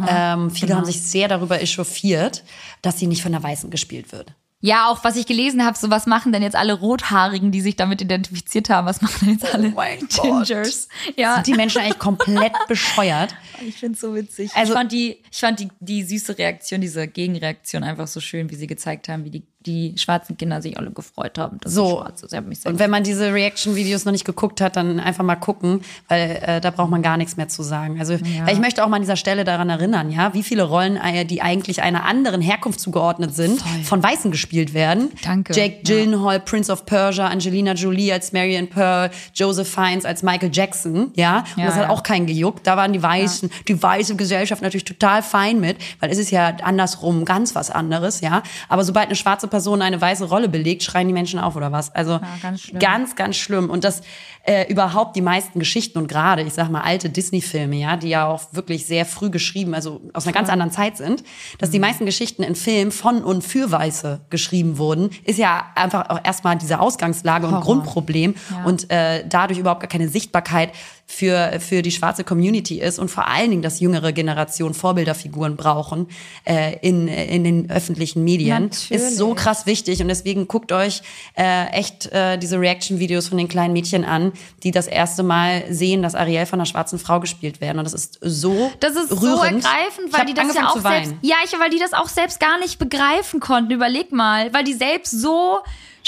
S3: ähm, viele haben sich sehr darüber echauffiert, dass sie nicht von einer Weißen gespielt wird.
S2: ja, auch was ich gelesen habe, so was machen denn jetzt alle Rothaarigen, die sich damit identifiziert haben, was machen denn jetzt alle
S3: mein Gott.
S2: Gingers? Ja,
S3: Sind die Menschen eigentlich komplett <laughs> bescheuert?
S2: ich finde so witzig.
S3: Also-
S2: ich fand die, ich fand die, die süße Reaktion, diese Gegenreaktion einfach so schön, wie sie gezeigt haben, wie die, die schwarzen Kinder sich alle gefreut haben, dass
S3: So.
S2: schwarz ist. Mich sehr
S3: Und wenn man diese Reaction-Videos noch nicht geguckt hat, dann einfach mal gucken, weil äh, da braucht man gar nichts mehr zu sagen. Also weil ich möchte auch mal an dieser Stelle daran erinnern, ja, wie viele Rollen, äh, die eigentlich einer anderen Herkunft zugeordnet sind, von Weißen gespielt werden.
S2: Danke.
S3: Jake Gyllenhaal, Prince of Persia, Angelina Jolie als Marion Pearl, Joseph Fiennes als Michael Jackson, ja. Und
S2: Ja,
S3: das hat
S2: ja.
S3: auch keinen gejuckt. Da waren die Weißen, die weiße Gesellschaft natürlich total fein mit, weil es ist ja andersrum ganz was anderes, ja. Aber sobald eine schwarze Person eine weiße Rolle belegt, schreien die Menschen auf oder was. Also
S2: ganz schlimm.
S3: ganz, ganz schlimm. Und das äh, überhaupt die meisten Geschichten und gerade, ich sag mal, alte Disney-Filme, ja, die ja auch wirklich sehr früh geschrieben, also aus einer ganz anderen Zeit sind, dass
S2: Mhm.
S3: die meisten Geschichten in Filmen von und für Weiße geschrieben wurden, ist ja einfach auch erstmal diese Ausgangslage und
S2: Horror.
S3: Grundproblem
S2: Ja.
S3: und äh, dadurch überhaupt gar keine Sichtbarkeit für, für die schwarze Community ist und vor allen Dingen, dass jüngere Generationen Vorbilderfiguren brauchen äh, in, in den öffentlichen Medien,
S2: Natürlich.
S3: ist so krass wichtig und deswegen guckt euch äh, echt äh, diese Reaction-Videos von den kleinen Mädchen an, die das erste Mal sehen, dass Ariel von einer schwarzen Frau gespielt werden und das ist so
S2: Das ist so
S3: rührend.
S2: ergreifend,
S3: Ich
S2: weil die das ja auch selbst, ja, ich, weil die das auch selbst gar nicht begreifen konnten. Überleg mal, weil die selbst so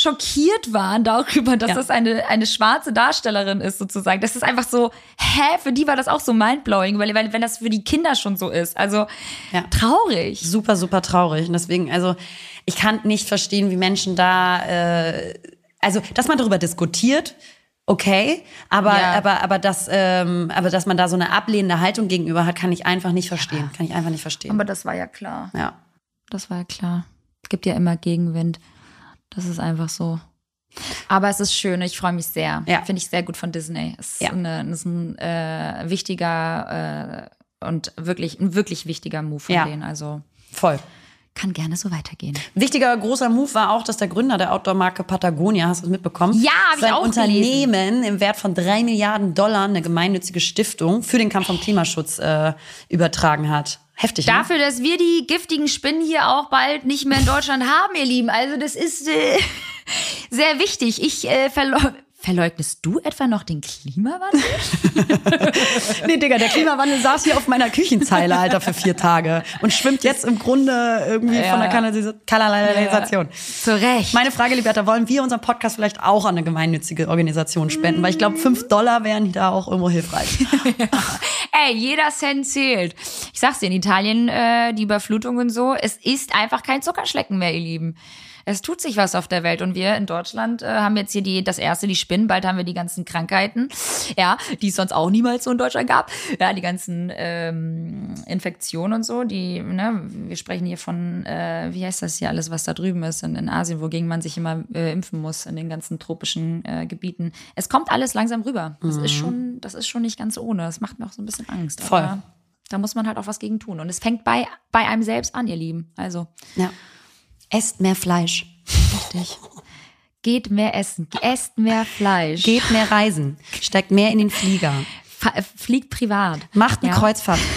S2: schockiert waren darüber, dass
S3: Ja.
S2: das eine, eine schwarze Darstellerin ist, sozusagen. Das ist einfach so, hä, für die war das auch so mindblowing, weil, weil wenn das für die Kinder schon so ist. Also
S3: Ja.
S2: traurig.
S3: super, super traurig. Und deswegen, also ich kann nicht verstehen, wie Menschen da, äh, also dass man darüber diskutiert, okay, aber
S2: Ja.
S3: aber aber dass ähm, aber dass man da so eine ablehnende Haltung gegenüber hat, kann ich einfach nicht verstehen. Kann ich einfach nicht verstehen.
S2: Aber das war ja klar.
S3: ja.
S2: Das war ja klar. Es gibt ja immer Gegenwind. Das ist einfach so. Aber es ist schön, ich freue mich sehr.
S3: Ja.
S2: Finde ich sehr gut von Disney. Es ist,
S3: Ja.
S2: eine, ist ein äh, wichtiger äh, und wirklich, ein wirklich wichtiger Move von
S3: Ja.
S2: denen. Also
S3: Voll.
S2: Kann gerne so weitergehen.
S3: Wichtiger großer Move war auch, dass der Gründer der Outdoor-Marke Patagonia, hast du es mitbekommen?
S2: Ja, hab ich
S3: sein
S2: auch
S3: Unternehmen im Wert von drei Milliarden Dollar eine gemeinnützige Stiftung für den Kampf vom Klimaschutz äh, übertragen hat. Heftig, ne?
S2: Dafür, dass wir die giftigen Spinnen hier auch bald nicht mehr in Deutschland haben, ihr Lieben. Also das ist äh, <laughs> sehr wichtig. Ich äh, verleu Verleugnest du etwa noch den Klimawandel? <laughs> <laughs>
S3: Nee, Digga, der Klimawandel saß hier auf meiner Küchenzeile, Alter, für vier Tage und schwimmt jetzt im Grunde irgendwie
S2: Ja.
S3: von der Kanalisa- Kanalisation.
S2: Zu Recht.
S3: Meine Frage, Liberta, wollen wir unseren Podcast vielleicht auch an eine gemeinnützige Organisation spenden? Weil ich glaube, fünf Dollar wären da auch irgendwo hilfreich. <laughs>
S2: Ey, jeder Cent zählt. Ich sag's dir, in Italien, äh, die Überflutung und so, es ist einfach kein Zuckerschlecken mehr, ihr Lieben. Es tut sich was auf der Welt und wir in Deutschland äh, haben jetzt hier die, das erste, die Spinnen, bald haben wir die ganzen Krankheiten, ja, die es sonst auch niemals so in Deutschland gab, ja, die ganzen ähm, Infektionen und so, die, ne, wir sprechen hier von, äh, wie heißt das hier alles, was da drüben ist in, in Asien, wogegen man sich immer äh, impfen muss, in den ganzen tropischen äh, Gebieten. Es kommt alles langsam rüber. Das ist schon, das ist schon nicht ganz ohne. Das macht mir auch so ein bisschen Angst.
S3: Voll.
S2: Da muss man halt auch was gegen tun. Und es fängt bei, bei einem selbst an, ihr Lieben. Also,
S3: Ja. Esst mehr Fleisch.
S2: richtig. <laughs> Geht mehr essen, esst mehr Fleisch,
S3: Geht mehr reisen, steigt mehr in den Flieger,
S2: äh, fliegt privat.
S3: macht eine
S2: Ja.
S3: Kreuzfahrt. <laughs>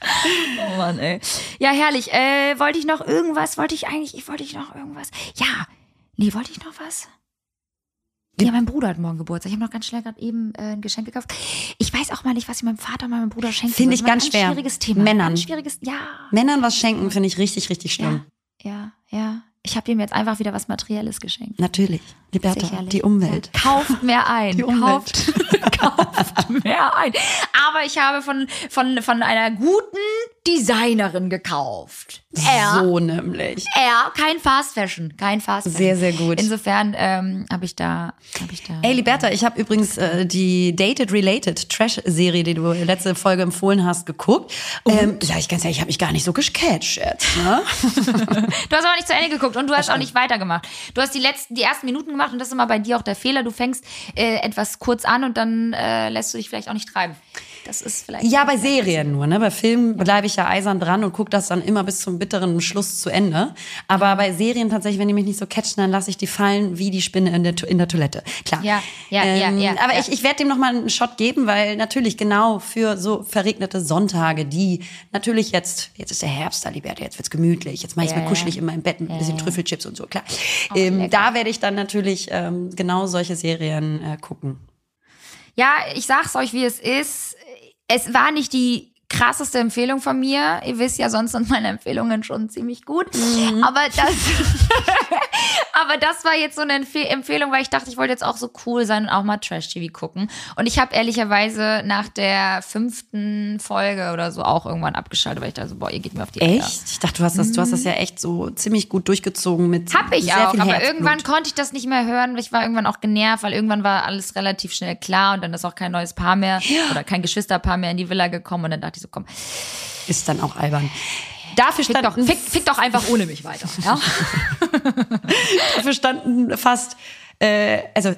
S2: Oh Mann, ey. Ja, herrlich. Äh, wollte ich noch irgendwas? Wollte ich eigentlich, wollte ich noch irgendwas? Ja. Nee, wollte ich noch was? Ja, mein Bruder hat morgen Geburtstag. Ich habe noch ganz schnell gerade eben äh, ein Geschenk gekauft. Ich weiß auch mal nicht, was ich meinem Vater und meinem Bruder schenken
S3: Finde ich ganz
S2: ein
S3: schwer.
S2: schwieriges Thema.
S3: Männern.
S2: Ganz schwieriges, ja.
S3: Männern was schenken, finde ich richtig, richtig schlimm.
S2: Ja, ja. Ich habe ihm jetzt einfach wieder was Materielles geschenkt.
S3: Natürlich. Liberta,
S2: Sicherlich.
S3: die Umwelt.
S2: Ja. Kauft mehr ein. <laughs>
S3: Die Umwelt.
S2: Kauft, <laughs> kauft mehr ein. Aber ich habe von, von, von einer guten Designerin gekauft. Er,
S3: So nämlich.
S2: er, kein Fast Fashion, kein Fast Fashion.
S3: Sehr, sehr gut.
S2: Insofern ähm, habe ich da, habe ich da.
S3: Ey, Liberta, ich habe übrigens äh, die Dated Related Trash-Serie, die du letzte Folge empfohlen hast, geguckt. Ähm, sag ich ganz ehrlich, ich habe mich gar nicht so gecatcht jetzt. Ne? <laughs>
S2: Du hast aber nicht zu Ende geguckt und du hast auch nicht weitergemacht. Du hast die letzten, die ersten Minuten gemacht und das ist immer bei dir auch der Fehler. Du fängst äh, etwas kurz an und dann äh, lässt du dich vielleicht auch nicht treiben. Das ist vielleicht.
S3: Ja, bei Serien nur. Ne? Bei Filmen bleibe ich ja eisern dran und gucke das dann immer bis zum bitteren Schluss zu Ende. Aber bei Serien tatsächlich, wenn die mich nicht so catchen, dann lasse ich die fallen wie die Spinne in der, in der Toilette. Klar.
S2: Ja, ja, ja, ja,
S3: Aber
S2: ja.
S3: ich, ich werde dem noch mal einen Shot geben, weil natürlich genau für so verregnete Sonntage, die natürlich jetzt, jetzt ist der Herbst da, Liberta, jetzt wird's gemütlich, jetzt mache ich
S2: Ja,
S3: mir
S2: ja.
S3: kuschelig in meinem Bett mit ein bisschen Trüffelchips und so, klar.
S2: Oh,
S3: ähm, da werde ich dann natürlich ähm, genau solche Serien äh, gucken.
S2: Ja, ich sag's euch, wie es ist. Es war nicht die krasseste Empfehlung von mir. Ihr wisst ja, sonst sind meine Empfehlungen schon ziemlich gut. Aber das, <laughs> <laughs> aber das war jetzt so eine Empfehl Empfehlung, weil ich dachte, ich wollte jetzt auch so cool sein und auch mal Trash-TV gucken. Und ich habe ehrlicherweise nach der fünften Folge oder so auch irgendwann abgeschaltet, weil ich dachte so, boah, ihr geht mir auf die.
S3: Echt? Ich dachte, du hast das, du hast das ja echt so ziemlich gut durchgezogen mit
S2: Hab ich
S3: sehr
S2: auch,
S3: viel
S2: aber
S3: Herzblut.
S2: irgendwann konnte ich das nicht mehr hören. Ich war irgendwann auch genervt, weil irgendwann war alles relativ schnell klar und dann ist auch kein neues Paar mehr oder kein Geschwisterpaar mehr in die Villa gekommen und dann dachte ich so, komm,
S3: ist dann auch albern. Dafür
S2: fick doch,
S3: standen,
S2: fick, <laughs> fick doch einfach ohne mich weiter. Ja? <laughs>
S3: dafür standen fast, äh, also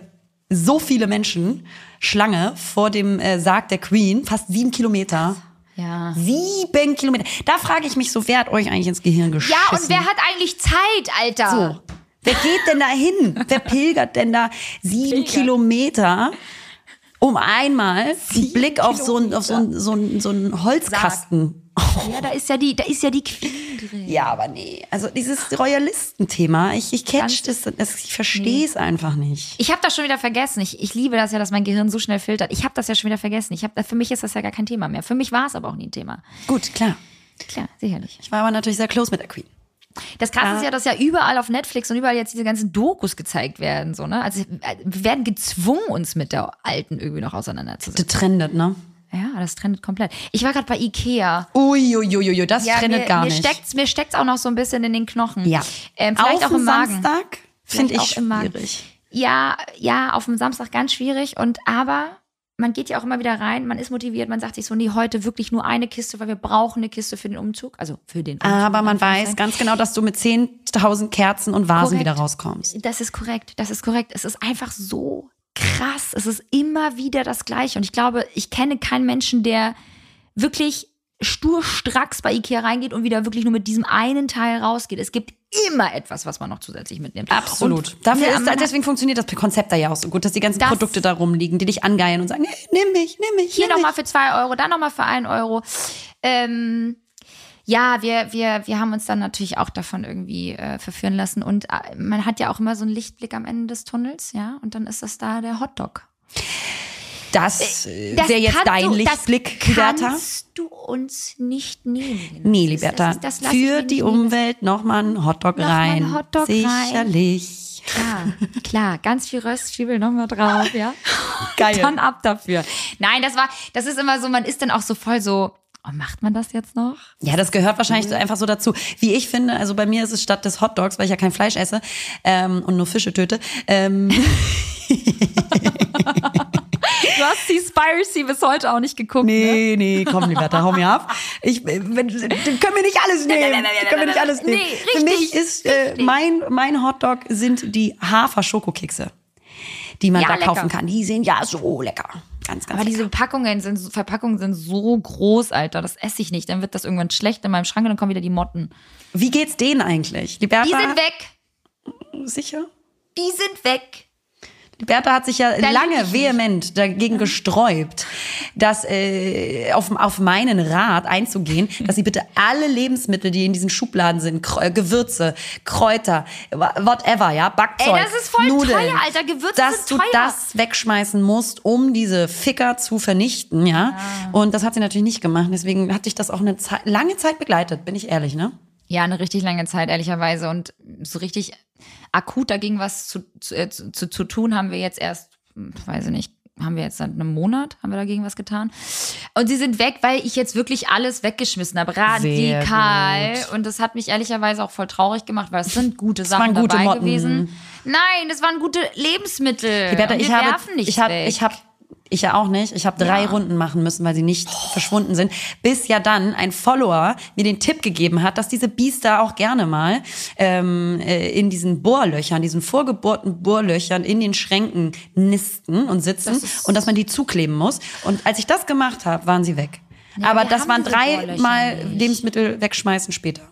S3: so viele Menschen Schlange vor dem äh, Sarg der Queen, fast sieben Kilometer.
S2: ja.
S3: Sieben Kilometer. Da frage ich mich so, wer hat euch eigentlich ins Gehirn geschissen?
S2: Ja, und wer hat eigentlich Zeit, Alter?
S3: So. Wer geht denn da hin? Wer pilgert denn da sieben Kilometer, um einmal einen Blick auf so einen auf so einen- so einen- so einen Holzkasten?
S2: Ja, da ist ja die, da ist ja die Queen drin.
S3: Ja, aber nee. Also dieses Royalistenthema, ich, ich catch das, das, ich verstehe es einfach nicht.
S2: Ich habe das schon wieder vergessen. Ich, ich liebe das ja, dass mein Gehirn so schnell filtert. Ich habe das ja schon wieder vergessen. Ich hab, für mich ist das ja gar kein Thema mehr. Für mich war es aber auch nie ein Thema.
S3: Gut, klar.
S2: Klar, sicherlich.
S3: Ich war aber natürlich sehr close mit der Queen.
S2: Das Krasse ist ja, dass ja überall auf Netflix und überall jetzt diese ganzen Dokus gezeigt werden. So, ne? Also äh, wir werden gezwungen, uns mit der Alten irgendwie noch auseinanderzusetzen.
S3: Das trendet, ne?
S2: Ja, das trendet komplett. Ich war gerade bei Ikea.
S3: Uiuiuiui, das
S2: Ja,
S3: trendet
S2: mir,
S3: gar
S2: mir
S3: nicht.
S2: Steckt's, mir steckt's auch noch so ein bisschen in den Knochen.
S3: ja.
S2: Ähm, vielleicht auch,
S3: Auf
S2: im Magen.
S3: Samstag finde ich
S2: auch
S3: schwierig.
S2: Ja, ja, auf dem Samstag ganz schwierig. Und aber man geht ja auch immer wieder rein, man ist motiviert, man sagt sich so, nee, heute wirklich nur eine Kiste, weil wir brauchen eine Kiste für den Umzug. Also für den Umzug.
S3: Aber man weiß ganz genau, dass du mit 10.000 Kerzen und Vasen
S2: Korrekt.
S3: wieder rauskommst.
S2: Das ist korrekt, das ist korrekt. Es ist einfach so krass. Es ist immer wieder das Gleiche. Und ich glaube, ich kenne keinen Menschen, der wirklich sturstracks bei Ikea reingeht und wieder wirklich nur mit diesem einen Teil rausgeht. Es gibt immer etwas, was man noch zusätzlich mitnimmt.
S3: Absolut.
S2: Und,
S3: Dafür
S2: ja,
S3: ist,
S2: man-
S3: deswegen funktioniert das Konzept da ja auch so gut, dass die ganzen
S2: Das-
S3: Produkte da rumliegen, die dich angeilen und sagen, nimm mich, nimm mich.
S2: hier nochmal für zwei Euro, da nochmal für einen Euro. Ähm, ja, wir, wir, wir haben uns dann natürlich auch davon irgendwie äh, verführen lassen. Und äh, man hat ja auch immer so einen Lichtblick am Ende des Tunnels, ja. Und dann ist das da der Hotdog.
S3: Das, äh,
S2: Das
S3: wäre jetzt dein
S2: du,
S3: Lichtblick,
S2: das
S3: Liberta.
S2: kannst du uns nicht nehmen.
S3: Nee, Liberta.
S2: das das
S3: Für die. Umwelt nochmal einen Hotdog
S2: Noch
S3: rein.
S2: einen Hotdog rein.
S3: Sicherlich.
S2: Klar, klar, ganz viel Röstzwiebel nochmal drauf, ja.
S3: Geil.
S2: Dann ab dafür. Nein, das war, das ist immer so, man ist dann auch so voll so, oh, macht man das jetzt noch?
S3: Ja, das gehört wahrscheinlich so einfach so dazu. Wie ich finde, also bei mir ist es statt des Hotdogs, weil ich ja kein Fleisch esse ähm, und nur Fische töte, ähm, <laughs> <laughs>
S2: Du hast die Spiracy bis heute auch nicht geguckt, ne?
S3: Nee, nee, komm, Liberta, hau mir ab. Ich, äh, wenn, können wir nicht alles nehmen. Können wir nicht alles nehmen.
S2: Nee,
S3: Für mich ist äh, mein, mein Hotdog sind die Hafer-Schokokekse, die man
S2: Ja,
S3: da
S2: lecker.
S3: kaufen kann. Die sind ja so lecker. Ganz, ganz
S2: Aber diese
S3: lecker.
S2: Packungen sind, Verpackungen sind so groß, Alter. Das esse ich nicht. Dann wird das irgendwann schlecht in meinem Schrank und dann kommen wieder die Motten.
S3: Wie geht's denen eigentlich? Liberta?
S2: Die sind weg.
S3: Sicher?
S2: Die sind weg.
S3: Bertha hat sich ja
S2: Da
S3: lange vehement dagegen gesträubt, dass äh, auf, auf meinen Rat einzugehen, <laughs> dass sie bitte alle Lebensmittel, die in diesen Schubladen sind, Gewürze, Kräuter, whatever, ja, Backzeug,
S2: Ey, das ist voll
S3: Nudeln,
S2: teuer, Alter. Gewürze
S3: dass
S2: sind
S3: du
S2: teuer.
S3: das wegschmeißen musst, um diese Ficker zu vernichten, ja. Und das hat sie natürlich nicht gemacht. Deswegen hat dich das auch eine Zeit, lange Zeit begleitet, bin ich ehrlich, ne?
S2: Ja, eine richtig lange Zeit, ehrlicherweise. Und so richtig akut dagegen was zu, zu, äh, zu, zu, zu tun, haben wir jetzt erst, hm, weiß ich nicht, haben wir jetzt seit einem Monat, haben wir dagegen was getan. Und sie sind weg, weil ich jetzt wirklich alles weggeschmissen habe. Radikal. Und das hat mich ehrlicherweise auch voll traurig gemacht, weil es sind gute Sachen
S3: waren gute
S2: dabei
S3: Motten.
S2: gewesen. Nein, das waren gute Lebensmittel. Wir
S3: ich habe,
S2: werfen nichts
S3: ich habe, ich habe, ich ja auch nicht. Ich habe drei
S2: Ja.
S3: Runden machen müssen, weil sie nicht verschwunden sind. Bis ja dann ein Follower mir den Tipp gegeben hat, dass diese Biester auch gerne mal ähm, äh, in diesen Bohrlöchern, diesen vorgebohrten Bohrlöchern in den Schränken nisten und sitzen
S2: Das
S3: und dass man die zukleben muss. Und als ich das gemacht habe, waren sie weg.
S2: Ja,
S3: Aber das waren
S2: Bohrlöcher nicht.
S3: Lebensmittel wegschmeißen später.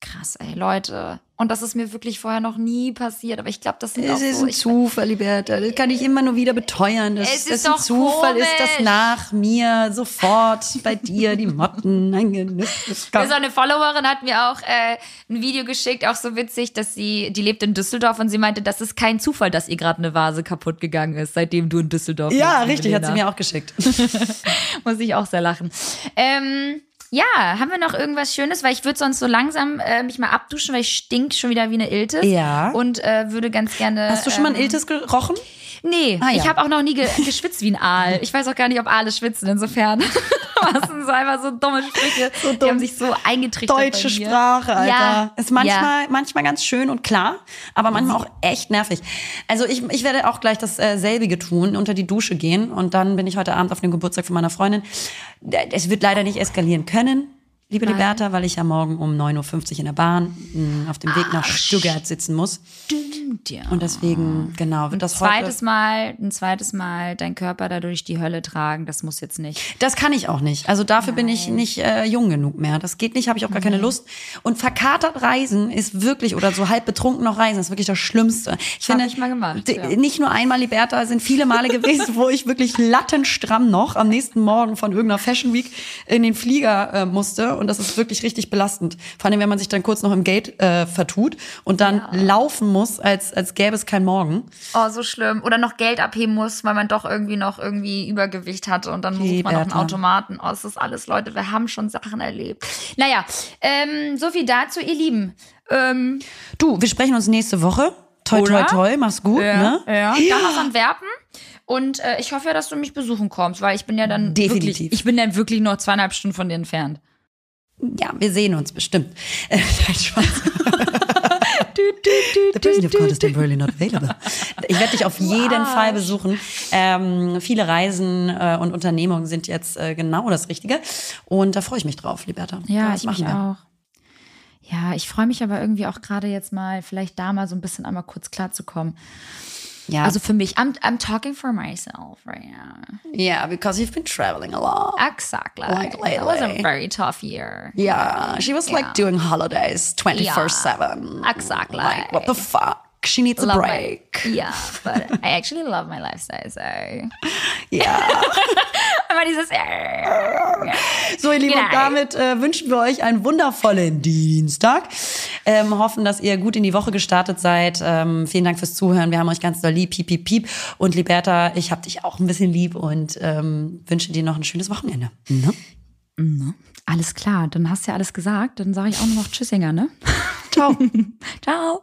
S2: Krass, ey, Leute. Und das ist mir wirklich vorher noch nie passiert. Aber ich glaube, das sind auch
S3: Es ist
S2: so.
S3: ein Zufall, Liberta. Das kann ich immer nur wieder beteuern. Das,
S2: Es ist
S3: das ein
S2: doch
S3: Zufall ist, dass
S2: komisch.
S3: nach mir sofort bei dir die Motten <laughs> eingenützt
S2: So eine Followerin hat mir auch äh, ein Video geschickt, auch so witzig, dass sie, die lebt in Düsseldorf und sie meinte, das ist kein Zufall, dass ihr gerade eine Vase kaputt gegangen ist, seitdem du in Düsseldorf
S3: Ja,
S2: lebst,
S3: richtig, hat sie mir auch geschickt. <laughs>
S2: Muss ich auch sehr lachen. Ähm, ja, haben wir noch irgendwas Schönes? Weil ich würde sonst so langsam äh, mich mal abduschen, weil ich stink schon wieder wie eine Iltis.
S3: Ja.
S2: Und äh, würde ganz gerne.
S3: Hast du schon mal ein
S2: ähm,
S3: Iltis gerochen?
S2: Nee,
S3: Ah, ja.
S2: ich habe auch noch nie ge <laughs> geschwitzt wie ein Aal. Ich weiß auch gar nicht, ob Aale schwitzen, insofern. <laughs> Was sind so einfach so dumme Sprüche. Die
S3: dumm.
S2: haben sich so eingetrichtert.
S3: Deutsche. Sprache, Alter.
S2: Ja.
S3: Ist manchmal, manchmal ganz schön und klar, aber manchmal auch echt nervig. Also ich, ich werde auch gleich das äh, selbige tun, unter die Dusche gehen und dann bin ich heute Abend auf dem Geburtstag von meiner Freundin. Es wird leider nicht eskalieren können, liebe
S2: Weil?
S3: Liberta, weil ich ja morgen um 9.50 Uhr in der Bahn mh, auf dem Weg nach Stuttgart sitzen muss.
S2: Stimmt, ja.
S3: Und deswegen, genau, wird das heute...
S2: zweites Mal, ein zweites Mal dein Körper da durch die Hölle tragen, das muss jetzt nicht.
S3: Das kann ich auch nicht. Also dafür bin ich nicht äh, jung genug mehr. Das geht nicht, habe ich auch gar keine Lust. Und verkatert reisen ist wirklich, oder so halb betrunken noch reisen, ist wirklich das Schlimmste. Ich
S2: Hab ich mal gemacht, ja.
S3: Nicht nur einmal, Liberta, sind viele Male gewesen, wo ich wirklich lattenstramm noch am nächsten Morgen von irgendeiner Fashion Week in den Flieger äh, musste. Und das ist wirklich richtig belastend. Vor allem, wenn man sich dann kurz noch im Gate äh, vertut und dann laufen muss, als, als gäbe es kein Morgen.
S2: Oh, so schlimm. Oder noch Geld abheben muss, weil man doch irgendwie noch irgendwie Übergewicht hatte und dann
S3: Okay,
S2: sucht man noch einen
S3: Bertha.
S2: Automaten. Oh, es ist alles, Leute, wir haben schon Sachen erlebt. Naja, ähm, so viel dazu, ihr Lieben. Ähm,
S3: Du, wir sprechen uns nächste Woche. Toi, toi,
S2: Oder?
S3: toi, mach's gut, ne?
S2: ja. Dann was Antwerpen. Und äh, ich hoffe ja, dass du mich besuchen kommst, weil ich bin ja dann
S3: Definitiv.
S2: wirklich, ich bin dann wirklich noch zweieinhalb Stunden von dir entfernt.
S3: Ja, wir sehen uns bestimmt. Äh, <laughs> nein, Spaß. <laughs> The person you've called is temporarily not available. <laughs> Ich werde dich auf jeden Fall besuchen. Ähm, viele Reisen äh, und Unternehmungen sind jetzt äh, genau das Richtige. Und da freue ich mich drauf, Liberta.
S2: Ja,
S3: das
S2: ich mich auch. Ja, ich freue mich aber irgendwie auch gerade jetzt mal, vielleicht da mal so ein bisschen einmal kurz klarzukommen.
S3: Ja,
S2: Also für mich, I'm, I'm talking for myself right now.
S3: yeah, because you've been traveling a lot.
S2: Exactly.
S3: Like lately.
S2: It was a very tough year.
S3: Yeah, she was like doing holidays 24-7.
S2: Exactly.
S3: Like, what the fuck? She needs a
S2: Love
S3: break.
S2: My, yeah, but I actually love my lifestyle, so.
S3: Ja.
S2: Aber dieses.
S3: So, ihr Lieben,
S2: Genau.
S3: damit äh, wünschen wir euch einen wundervollen Dienstag. Ähm, hoffen, dass ihr gut in die Woche gestartet seid. Ähm, vielen Dank fürs Zuhören. Wir haben euch ganz doll lieb. Piep, piep, piep. Und Liberta, ich hab dich auch ein bisschen lieb und ähm, wünsche dir noch ein schönes Wochenende. Ne?
S2: Alles klar, dann hast du ja alles gesagt. Dann sage ich auch nur noch Tschüssinger, ne? <laughs>
S3: Ciao. <laughs>
S2: Ciao.